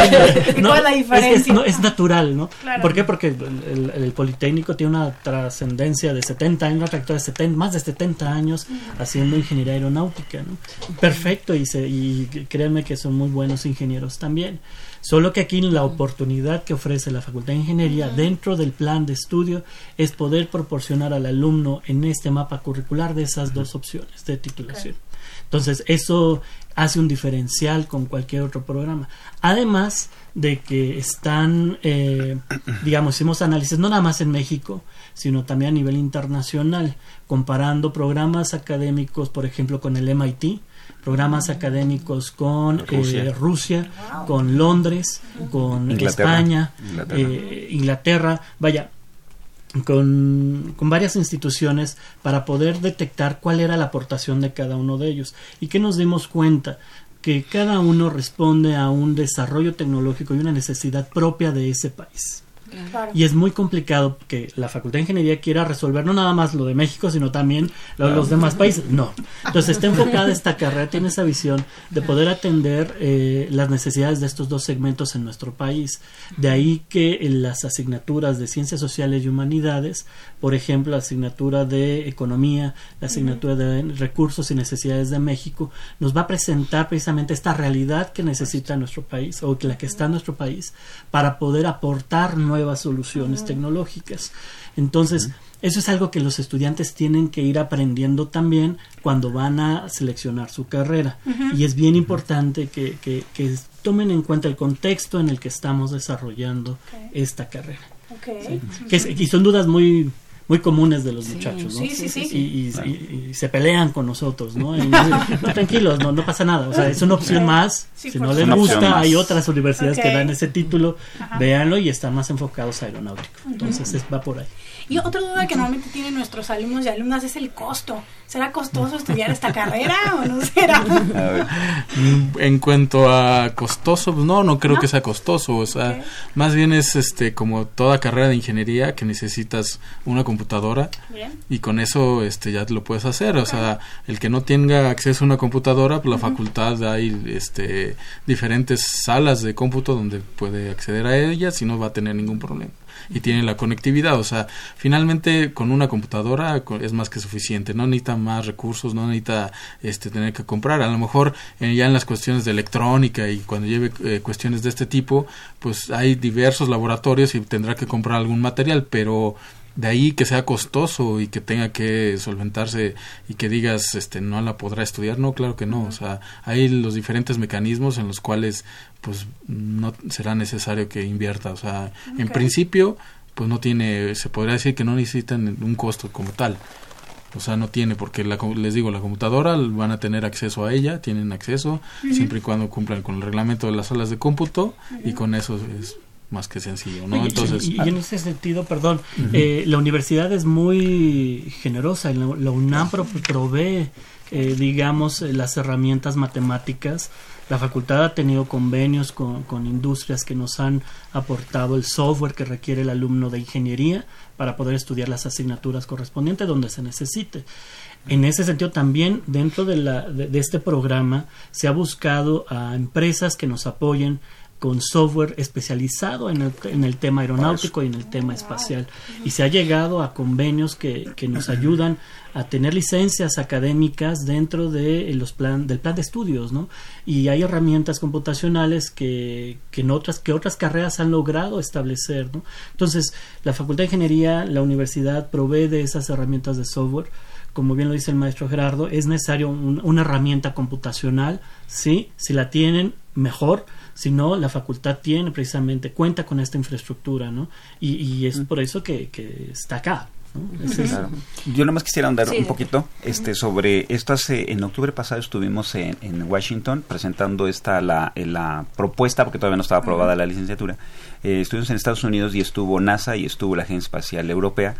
Speaker 5: no, la diferencia? Es, es, natural, ¿no? ¿Por qué? Porque el, Politécnico tiene una trascendencia de 70 años, una trayectoria de 70, más de 70 años haciendo ingeniería aeronáutica. ¿no? Perfecto, y, se, y créanme que son muy buenos ingenieros también. Solo que aquí la oportunidad que ofrece la Facultad de Ingeniería dentro del plan de estudio es poder proporcionar al alumno en este mapa curricular de esas dos opciones de titulación. Entonces, eso hace un diferencial con cualquier otro programa. Además de que están, eh, digamos, hicimos análisis no nada más en México, sino también a nivel internacional, comparando programas académicos, por ejemplo, con el MIT, programas académicos con eh, Rusia, con Londres, con España, eh, Inglaterra, vaya, con, con, varias instituciones para poder detectar cuál era la aportación de cada uno de ellos. Y que nos dimos cuenta que cada uno responde a un desarrollo tecnológico y una necesidad propia de ese país. Y es muy complicado que la Facultad de Ingeniería quiera resolver no nada más lo de México, sino también los demás países. No. Entonces está enfocada esta carrera, tiene esa visión de poder atender eh, las necesidades de estos dos segmentos en nuestro país. De ahí que en las asignaturas de Ciencias Sociales y Humanidades, por ejemplo, la asignatura de Economía, la asignatura de Recursos y Necesidades de México, nos va a presentar precisamente esta realidad que necesita nuestro país o la que está en nuestro país para poder aportar nuevas nuevas soluciones tecnológicas. Entonces, eso es algo que los estudiantes tienen que ir aprendiendo también cuando van a seleccionar su carrera. Y es bien importante que, que, tomen en cuenta el contexto en el que estamos desarrollando esta carrera. y son dudas muy muy comunes de los muchachos, ¿no?
Speaker 2: Sí, sí, sí.
Speaker 5: Y, se pelean con nosotros, ¿no? tranquilos, no, no pasa nada. O sea, es una opción más. si no les gusta, hay otras universidades que dan ese título. Véanlo y están más enfocados a aeronáutico. Entonces, va por ahí.
Speaker 2: Y otra duda que normalmente tienen nuestros alumnos y alumnas es el costo. ¿Será costoso estudiar esta carrera o no será?
Speaker 6: En cuanto a costoso, pues no, no creo que sea costoso. O sea, más bien es este como toda carrera de ingeniería que necesitas una computadora y con eso este ya lo puedes hacer. O sea, el que no tenga acceso a una computadora, pues la facultad hay este diferentes salas de cómputo donde puede acceder a ellas y no va a tener ningún problema y tiene la conectividad. O sea, finalmente con una computadora es más que suficiente. No necesita más recursos, no necesita este, tener que comprar. A lo mejor eh, ya en las cuestiones de electrónica y cuando lleve eh, cuestiones de este tipo, pues hay diversos laboratorios y tendrá que comprar algún material, pero de ahí que sea costoso y que tenga que solventarse y que digas este no la podrá estudiar. No claro que no. O sea hay los diferentes mecanismos en los cuales pues no será necesario que invierta. O sea en principio pues no tiene se podría decir que no necesitan un costo como tal. O sea, no tiene, porque la, les digo, la computadora van a tener acceso a ella, tienen acceso, siempre y cuando cumplan con el reglamento de las salas de cómputo, y con eso es más que sencillo, ¿no?
Speaker 5: Entonces, y, en ese sentido, perdón, eh, la universidad es muy generosa, la, la UNAM provee, eh, digamos, eh, las herramientas matemáticas. La facultad ha tenido convenios con, con, industrias que nos han aportado el software que requiere el alumno de ingeniería para poder estudiar las asignaturas correspondientes donde se necesite. En ese sentido, también dentro de, la, de este programa se ha buscado a empresas que nos apoyen con software especializado en el, en el, tema aeronáutico y en el tema espacial. Y se ha llegado a convenios que, que nos ayudan a tener licencias académicas dentro de los plan, del plan de estudios, ¿no? Y hay herramientas computacionales que, que, en otras, que otras carreras han logrado establecer, ¿no? Entonces, la Facultad de Ingeniería, la universidad provee de esas herramientas de software como bien lo dice el maestro Gerardo, es necesario una herramienta computacional, sí, si la tienen, mejor, sino la facultad tiene precisamente, cuenta con esta infraestructura, ¿no? Y, y es por eso que, que está acá.
Speaker 4: Yo nomás quisiera andar un poquito este sobre esto hace en octubre pasado estuvimos en, Washington presentando esta la, la propuesta porque todavía no estaba aprobada la licenciatura. Eh, estuvimos en Estados Unidos y estuvo NASA y estuvo la Agencia Espacial Europea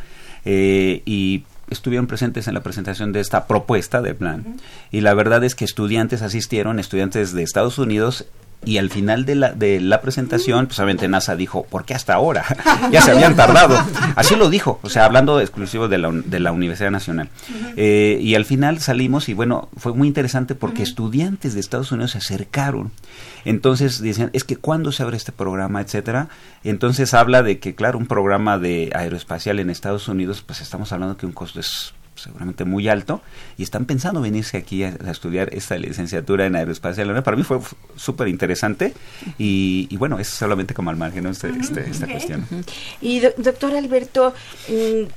Speaker 4: eh, y estuvieron presentes en la presentación de esta propuesta de plan. Y la verdad es que estudiantes asistieron, estudiantes de Estados Unidos y al final de la, de la presentación, pues obviamente NASA dijo, ¿por qué hasta ahora? ya se habían tardado. Así lo dijo, o sea, hablando exclusivo de la, de la Universidad Nacional. Eh, y al final salimos y bueno, fue muy interesante porque estudiantes de Estados Unidos se acercaron. Entonces decían, es que cuándo se abre este programa, etcétera. Entonces habla de que, claro, un programa de aeroespacial en Estados Unidos, pues estamos hablando que un costo es seguramente muy alto, y están pensando venirse aquí a, estudiar esta licenciatura en aeroespacial. Para mí fue súper interesante y, bueno, es solamente como al margen este, este, esta cuestión.
Speaker 1: Y doctor Alberto, mm,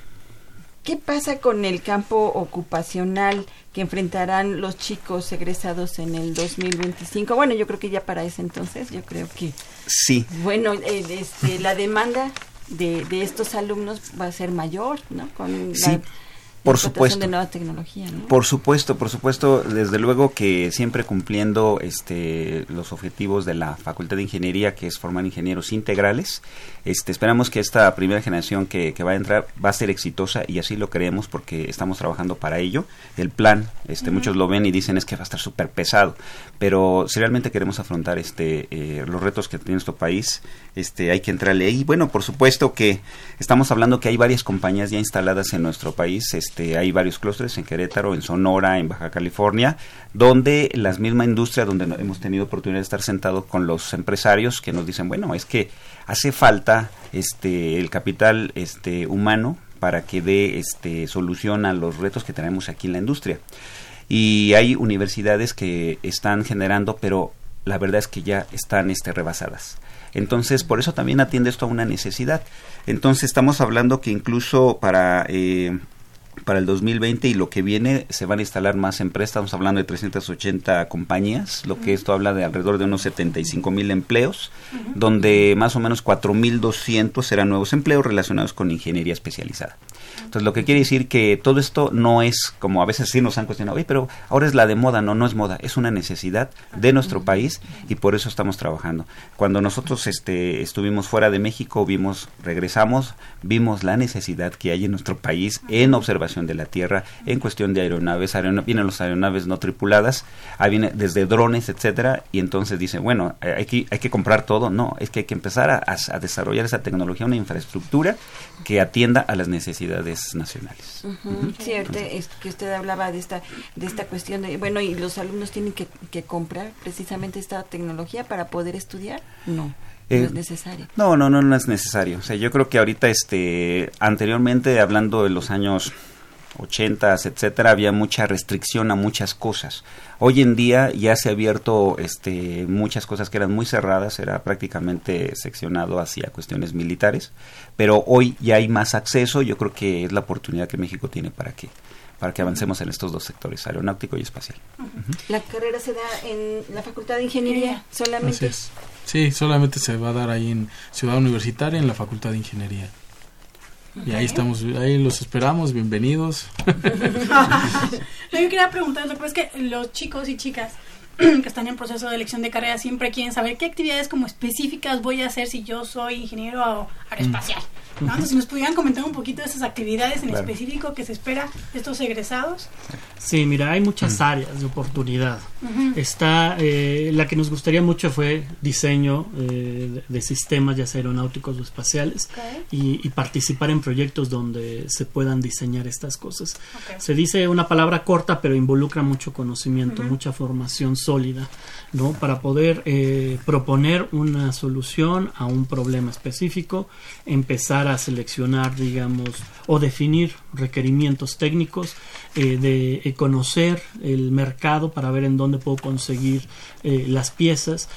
Speaker 1: ¿qué pasa con el campo ocupacional que enfrentarán los chicos egresados en el 2025? Bueno, yo creo que ya para ese entonces, yo creo que...
Speaker 4: Sí.
Speaker 1: Bueno, eh, este, la demanda de, de, estos alumnos va a ser mayor, ¿no?
Speaker 4: Con sí. Por supuesto.
Speaker 1: De
Speaker 4: Por supuesto, por supuesto, desde luego que siempre cumpliendo este los objetivos de la Facultad de Ingeniería, que es formar ingenieros integrales. Este, esperamos que esta primera generación que, que va a entrar va a ser exitosa y así lo creemos porque estamos trabajando para ello. El plan, este, muchos lo ven y dicen es que va a estar súper pesado, pero si realmente queremos afrontar este eh, los retos que tiene nuestro país, este, hay que entrarle ahí. Bueno, por supuesto que estamos hablando que hay varias compañías ya instaladas en nuestro país. Este, hay varios clústeres en Querétaro, en Sonora, en Baja California, donde la misma industria, donde hemos tenido oportunidad de estar sentados con los empresarios que nos dicen, bueno, es que hace falta este, el capital este, humano para que dé este, solución a los retos que tenemos aquí en la industria. Y hay universidades que están generando, pero la verdad es que ya están este, rebasadas. Entonces, por eso también atiende esto a una necesidad. Entonces, estamos hablando que incluso para eh, para el 2020 y lo que viene se van a instalar más empresas, estamos hablando de 380 compañías, lo que esto habla de alrededor de unos 75 mil empleos, donde más o menos 4.200 serán nuevos empleos relacionados con ingeniería especializada. Entonces, lo que quiere decir que todo esto no es como a veces sí nos han cuestionado, Oye, pero ahora es la de moda, no, no es moda, es una necesidad de nuestro país y por eso estamos trabajando. Cuando nosotros este, estuvimos fuera de México, vimos, regresamos, vimos la necesidad que hay en nuestro país en observación de la Tierra, en cuestión de aeronaves, vienen las aeronaves no tripuladas, ahí viene desde drones, etcétera, y entonces dice, bueno, eh, hay que, hay que comprar todo, no, es que hay que empezar a, a desarrollar esa tecnología, una infraestructura que atienda a las necesidades nacionales.
Speaker 1: Cierto, es que usted hablaba de esta de esta cuestión de bueno y los alumnos tienen que, que comprar precisamente esta tecnología para poder estudiar. No. no eh, es necesario.
Speaker 4: No, no, no, no es necesario. O sea, yo creo que ahorita, este, anteriormente, hablando de los años 80, etcétera, había mucha restricción a muchas cosas. Hoy en día ya se ha abierto este, muchas cosas que eran muy cerradas, era prácticamente seccionado hacia cuestiones militares, pero hoy ya hay más acceso, yo creo que es la oportunidad que México tiene para que para que avancemos en estos dos sectores, aeronáutico y espacial.
Speaker 1: ¿La carrera se da en la Facultad de Ingeniería solamente?
Speaker 6: Sí, solamente se va a dar ahí en Ciudad Universitaria, en la Facultad de Ingeniería. Y ahí estamos, ahí los esperamos, bienvenidos.
Speaker 2: Yo quería preguntar, lo que es que los chicos y chicas que están en proceso de elección de carrera siempre quieren saber qué actividades como específicas voy a hacer si yo soy ingeniero aeroespacial. Entonces, si nos pudieran comentar un poquito de esas actividades en específico que se espera de estos egresados.
Speaker 5: Sí, mira, hay muchas mm. áreas de oportunidad. Está, eh, la que nos gustaría mucho fue diseño eh, de, sistemas, ya sea aeronáuticos o espaciales, y, participar en proyectos donde se puedan diseñar estas cosas. Se dice una palabra corta, pero involucra mucho conocimiento, mucha formación sólida, ¿no? Para poder eh, proponer una solución a un problema específico, empezar a seleccionar, digamos, o definir requerimientos técnicos, eh, de eh, conocer el mercado para ver en dónde puedo conseguir eh, las piezas,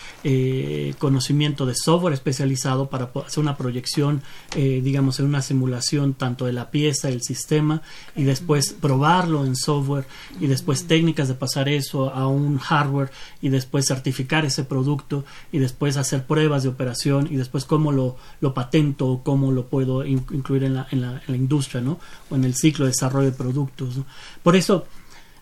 Speaker 5: conocimiento de software especializado para hacer una proyección, digamos, en una simulación tanto de la pieza, el sistema, y después probarlo en software, y después técnicas de pasar eso a un hardware, y después certificar ese producto, y después hacer pruebas de operación, y después cómo lo, lo patento o cómo lo puedo puedo incluir en la, en, la, industria, ¿no? O en el ciclo de desarrollo de productos. Por eso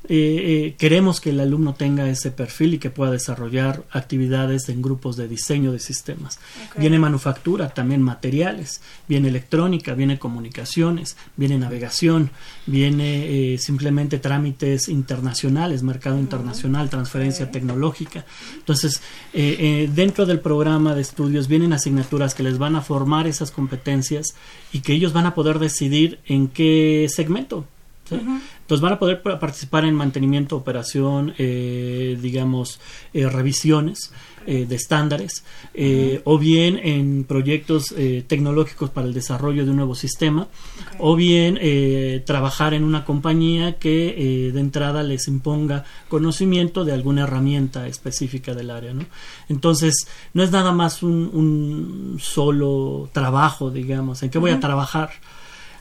Speaker 5: eh, eh, queremos que el alumno tenga ese perfil y que pueda desarrollar actividades en grupos de diseño de sistemas. Viene manufactura, también materiales, viene electrónica, viene comunicaciones, viene navegación, viene eh, simplemente trámites internacionales, mercado internacional, transferencia tecnológica. Entonces, dentro del programa de estudios vienen asignaturas que les van a formar esas competencias y que ellos van a poder decidir en qué segmento entonces van a poder participar en mantenimiento, operación, eh, digamos, eh, revisiones eh, de estándares, o bien en proyectos tecnológicos para el desarrollo de un nuevo sistema, o bien trabajar en una compañía que de entrada les imponga conocimiento de alguna herramienta específica del área. ¿no? Entonces, no es nada más un, un solo trabajo, digamos, en qué voy a trabajar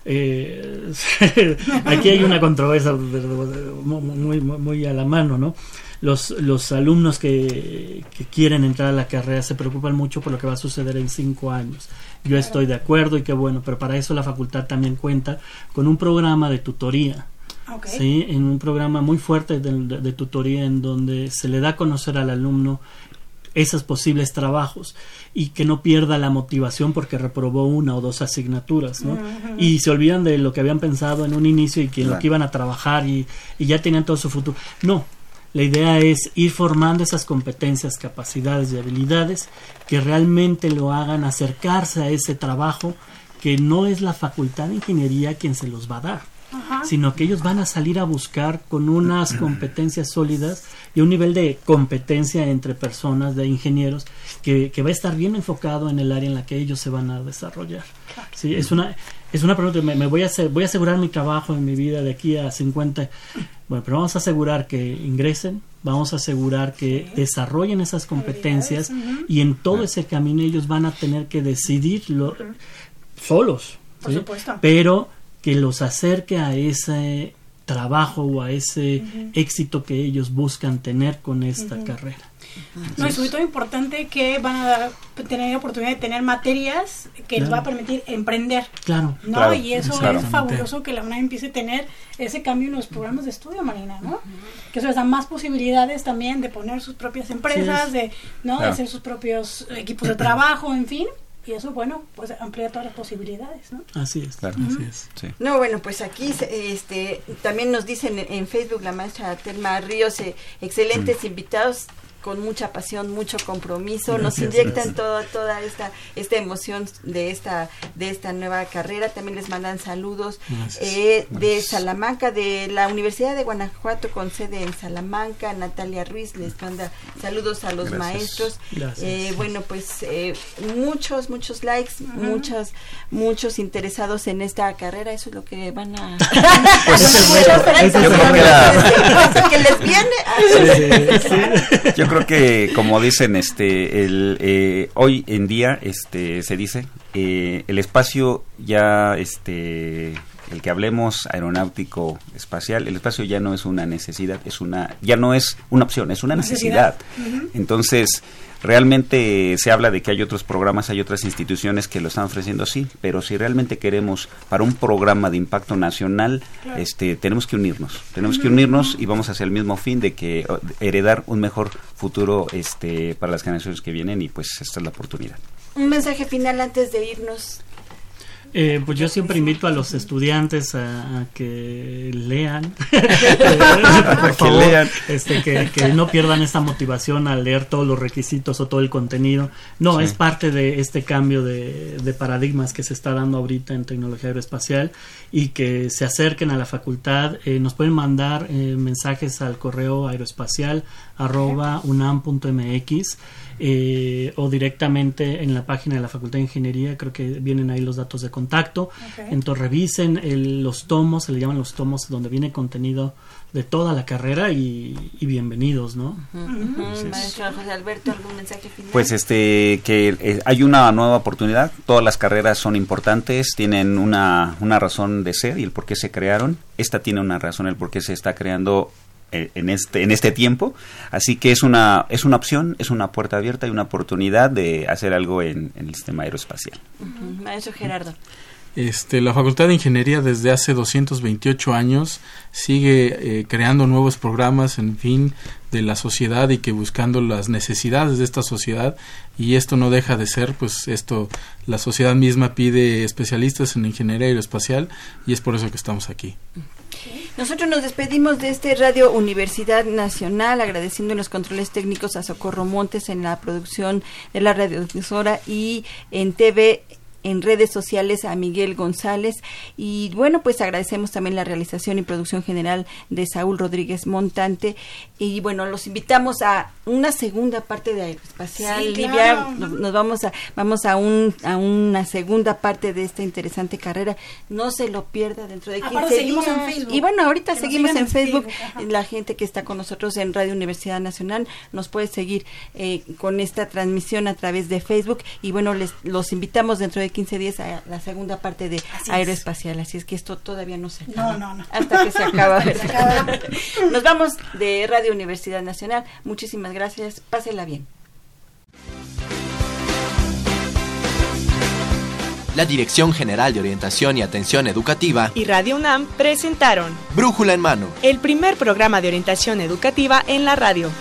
Speaker 5: eh, aquí hay una controversia muy, muy, a la mano, ¿no? Los, los alumnos que, quieren entrar a la carrera se preocupan mucho por lo que va a suceder en cinco años. Yo estoy de acuerdo y qué bueno, pero para eso la facultad también cuenta con un programa de tutoría. ¿sí? En un programa muy fuerte de, tutoría en donde se le da a conocer al alumno esos posibles trabajos y que no pierda la motivación porque reprobó una o dos asignaturas, ¿no? Y se olvidan de lo que habían pensado en un inicio y que lo que iban a trabajar y, y ya tenían todo su futuro. No, la idea es ir formando esas competencias, capacidades y habilidades que realmente lo hagan acercarse a ese trabajo que no es la facultad de ingeniería quien se los va a dar sino que ellos van a salir a buscar con unas competencias sólidas y un nivel de competencia entre personas, de ingenieros, que, va a estar bien enfocado en el área en la que ellos se van a desarrollar. Sí, es una, es una pregunta, me, voy, a voy a asegurar mi trabajo en mi vida de aquí a 50. Bueno, pero vamos a asegurar que ingresen, vamos a asegurar que desarrollen esas competencias y en todo ese camino ellos van a tener que decidirlo solos. Pero que los acerque a ese trabajo o a ese éxito que ellos buscan tener con esta carrera.
Speaker 2: No, y sobre todo importante que van a tener la oportunidad de tener materias que les va a permitir emprender.
Speaker 5: Claro.
Speaker 2: ¿no? y eso es fabuloso que la UNAM empiece a tener ese cambio en los programas de estudio, Marina, ¿no? Que eso les da más posibilidades también de poner sus propias empresas, de, ¿no? de hacer sus propios equipos de trabajo, en fin y eso, bueno, pues amplía todas las posibilidades, ¿no?
Speaker 5: Así es,
Speaker 6: claro, así es.
Speaker 1: No, bueno, pues aquí este también nos dicen en Facebook la maestra Telma Ríos, eh, excelentes invitados, con mucha pasión, mucho compromiso, nos inyectan toda toda esta esta emoción de esta de esta nueva carrera. También les mandan saludos eh, de Salamanca, de la Universidad de Guanajuato con sede en Salamanca. Natalia Ruiz les manda saludos a los maestros. Eh, bueno, pues eh, muchos muchos likes, muchos muchos interesados en esta carrera. Eso es lo que van a.
Speaker 4: que les viene. Yo creo que como dicen este el eh, hoy en día este se dice eh, el espacio ya este el que hablemos aeronáutico espacial el espacio ya no es una necesidad es una ya no es una opción es una necesidad, entonces realmente se habla de que hay otros programas, hay otras instituciones que lo están ofreciendo, sí, pero si realmente queremos para un programa de impacto nacional, este, tenemos que unirnos, tenemos que unirnos y vamos hacia el mismo fin de que heredar un mejor futuro este, para las generaciones que vienen y pues esta es la oportunidad.
Speaker 1: Un mensaje final antes de irnos.
Speaker 5: Eh, pues yo siempre invito a los estudiantes a, que lean, que lean, este, que, no pierdan esta motivación al leer todos los requisitos o todo el contenido. No, es parte de este cambio de, paradigmas que se está dando ahorita en tecnología aeroespacial y que se acerquen a la facultad. Eh, nos pueden mandar eh, mensajes al correo aeroespacial arroba unam.mx eh, o directamente en la página de la Facultad de Ingeniería, creo que vienen ahí los datos de contacto. Entonces revisen los tomos, se le llaman los tomos donde viene contenido de toda la carrera y, bienvenidos, ¿no?
Speaker 1: José Alberto, ¿algún mensaje final?
Speaker 4: Pues este, que eh, hay una nueva oportunidad, todas las carreras son importantes, tienen una, una razón de ser y el por qué se crearon. Esta tiene una razón, el por qué se está creando en este en este tiempo. Así que es una es una opción es una puerta abierta y una oportunidad de hacer algo en, el sistema aeroespacial.
Speaker 1: Maestro Gerardo.
Speaker 6: Este, la Facultad de Ingeniería desde hace 228 años sigue eh, creando nuevos programas, en fin, de la sociedad y que buscando las necesidades de esta sociedad. Y esto no deja de ser, pues esto, la sociedad misma pide especialistas en ingeniería aeroespacial y es por eso que estamos aquí.
Speaker 1: Nosotros nos despedimos de este Radio Universidad Nacional, agradeciendo los controles técnicos a Socorro Montes en la producción de la radiodifusora y en TV en redes sociales a Miguel González. Y bueno pues agradecemos también la realización y producción general de Saúl Rodríguez Montante. Y bueno los invitamos a una segunda parte de Aeroespacial Livia. nos, vamos a vamos a un a una segunda parte de esta interesante carrera. No se lo pierda dentro de 15 días. Y bueno ahorita seguimos en Facebook la gente que está con nosotros en Radio Universidad Nacional nos puede seguir eh, con esta transmisión a través de Facebook. Y bueno les los invitamos dentro de 15 días a la segunda parte de aeroespacial. Así es que esto todavía no se
Speaker 2: acaba. No, no, no.
Speaker 1: Hasta que se acaba. Nos vamos de Radio Universidad Nacional. Muchísimas gracias. Pásela bien.
Speaker 7: La Dirección General de Orientación y Atención Educativa
Speaker 8: y Radio UNAM presentaron
Speaker 7: Brújula en Mano,
Speaker 8: el primer programa de orientación educativa en la radio.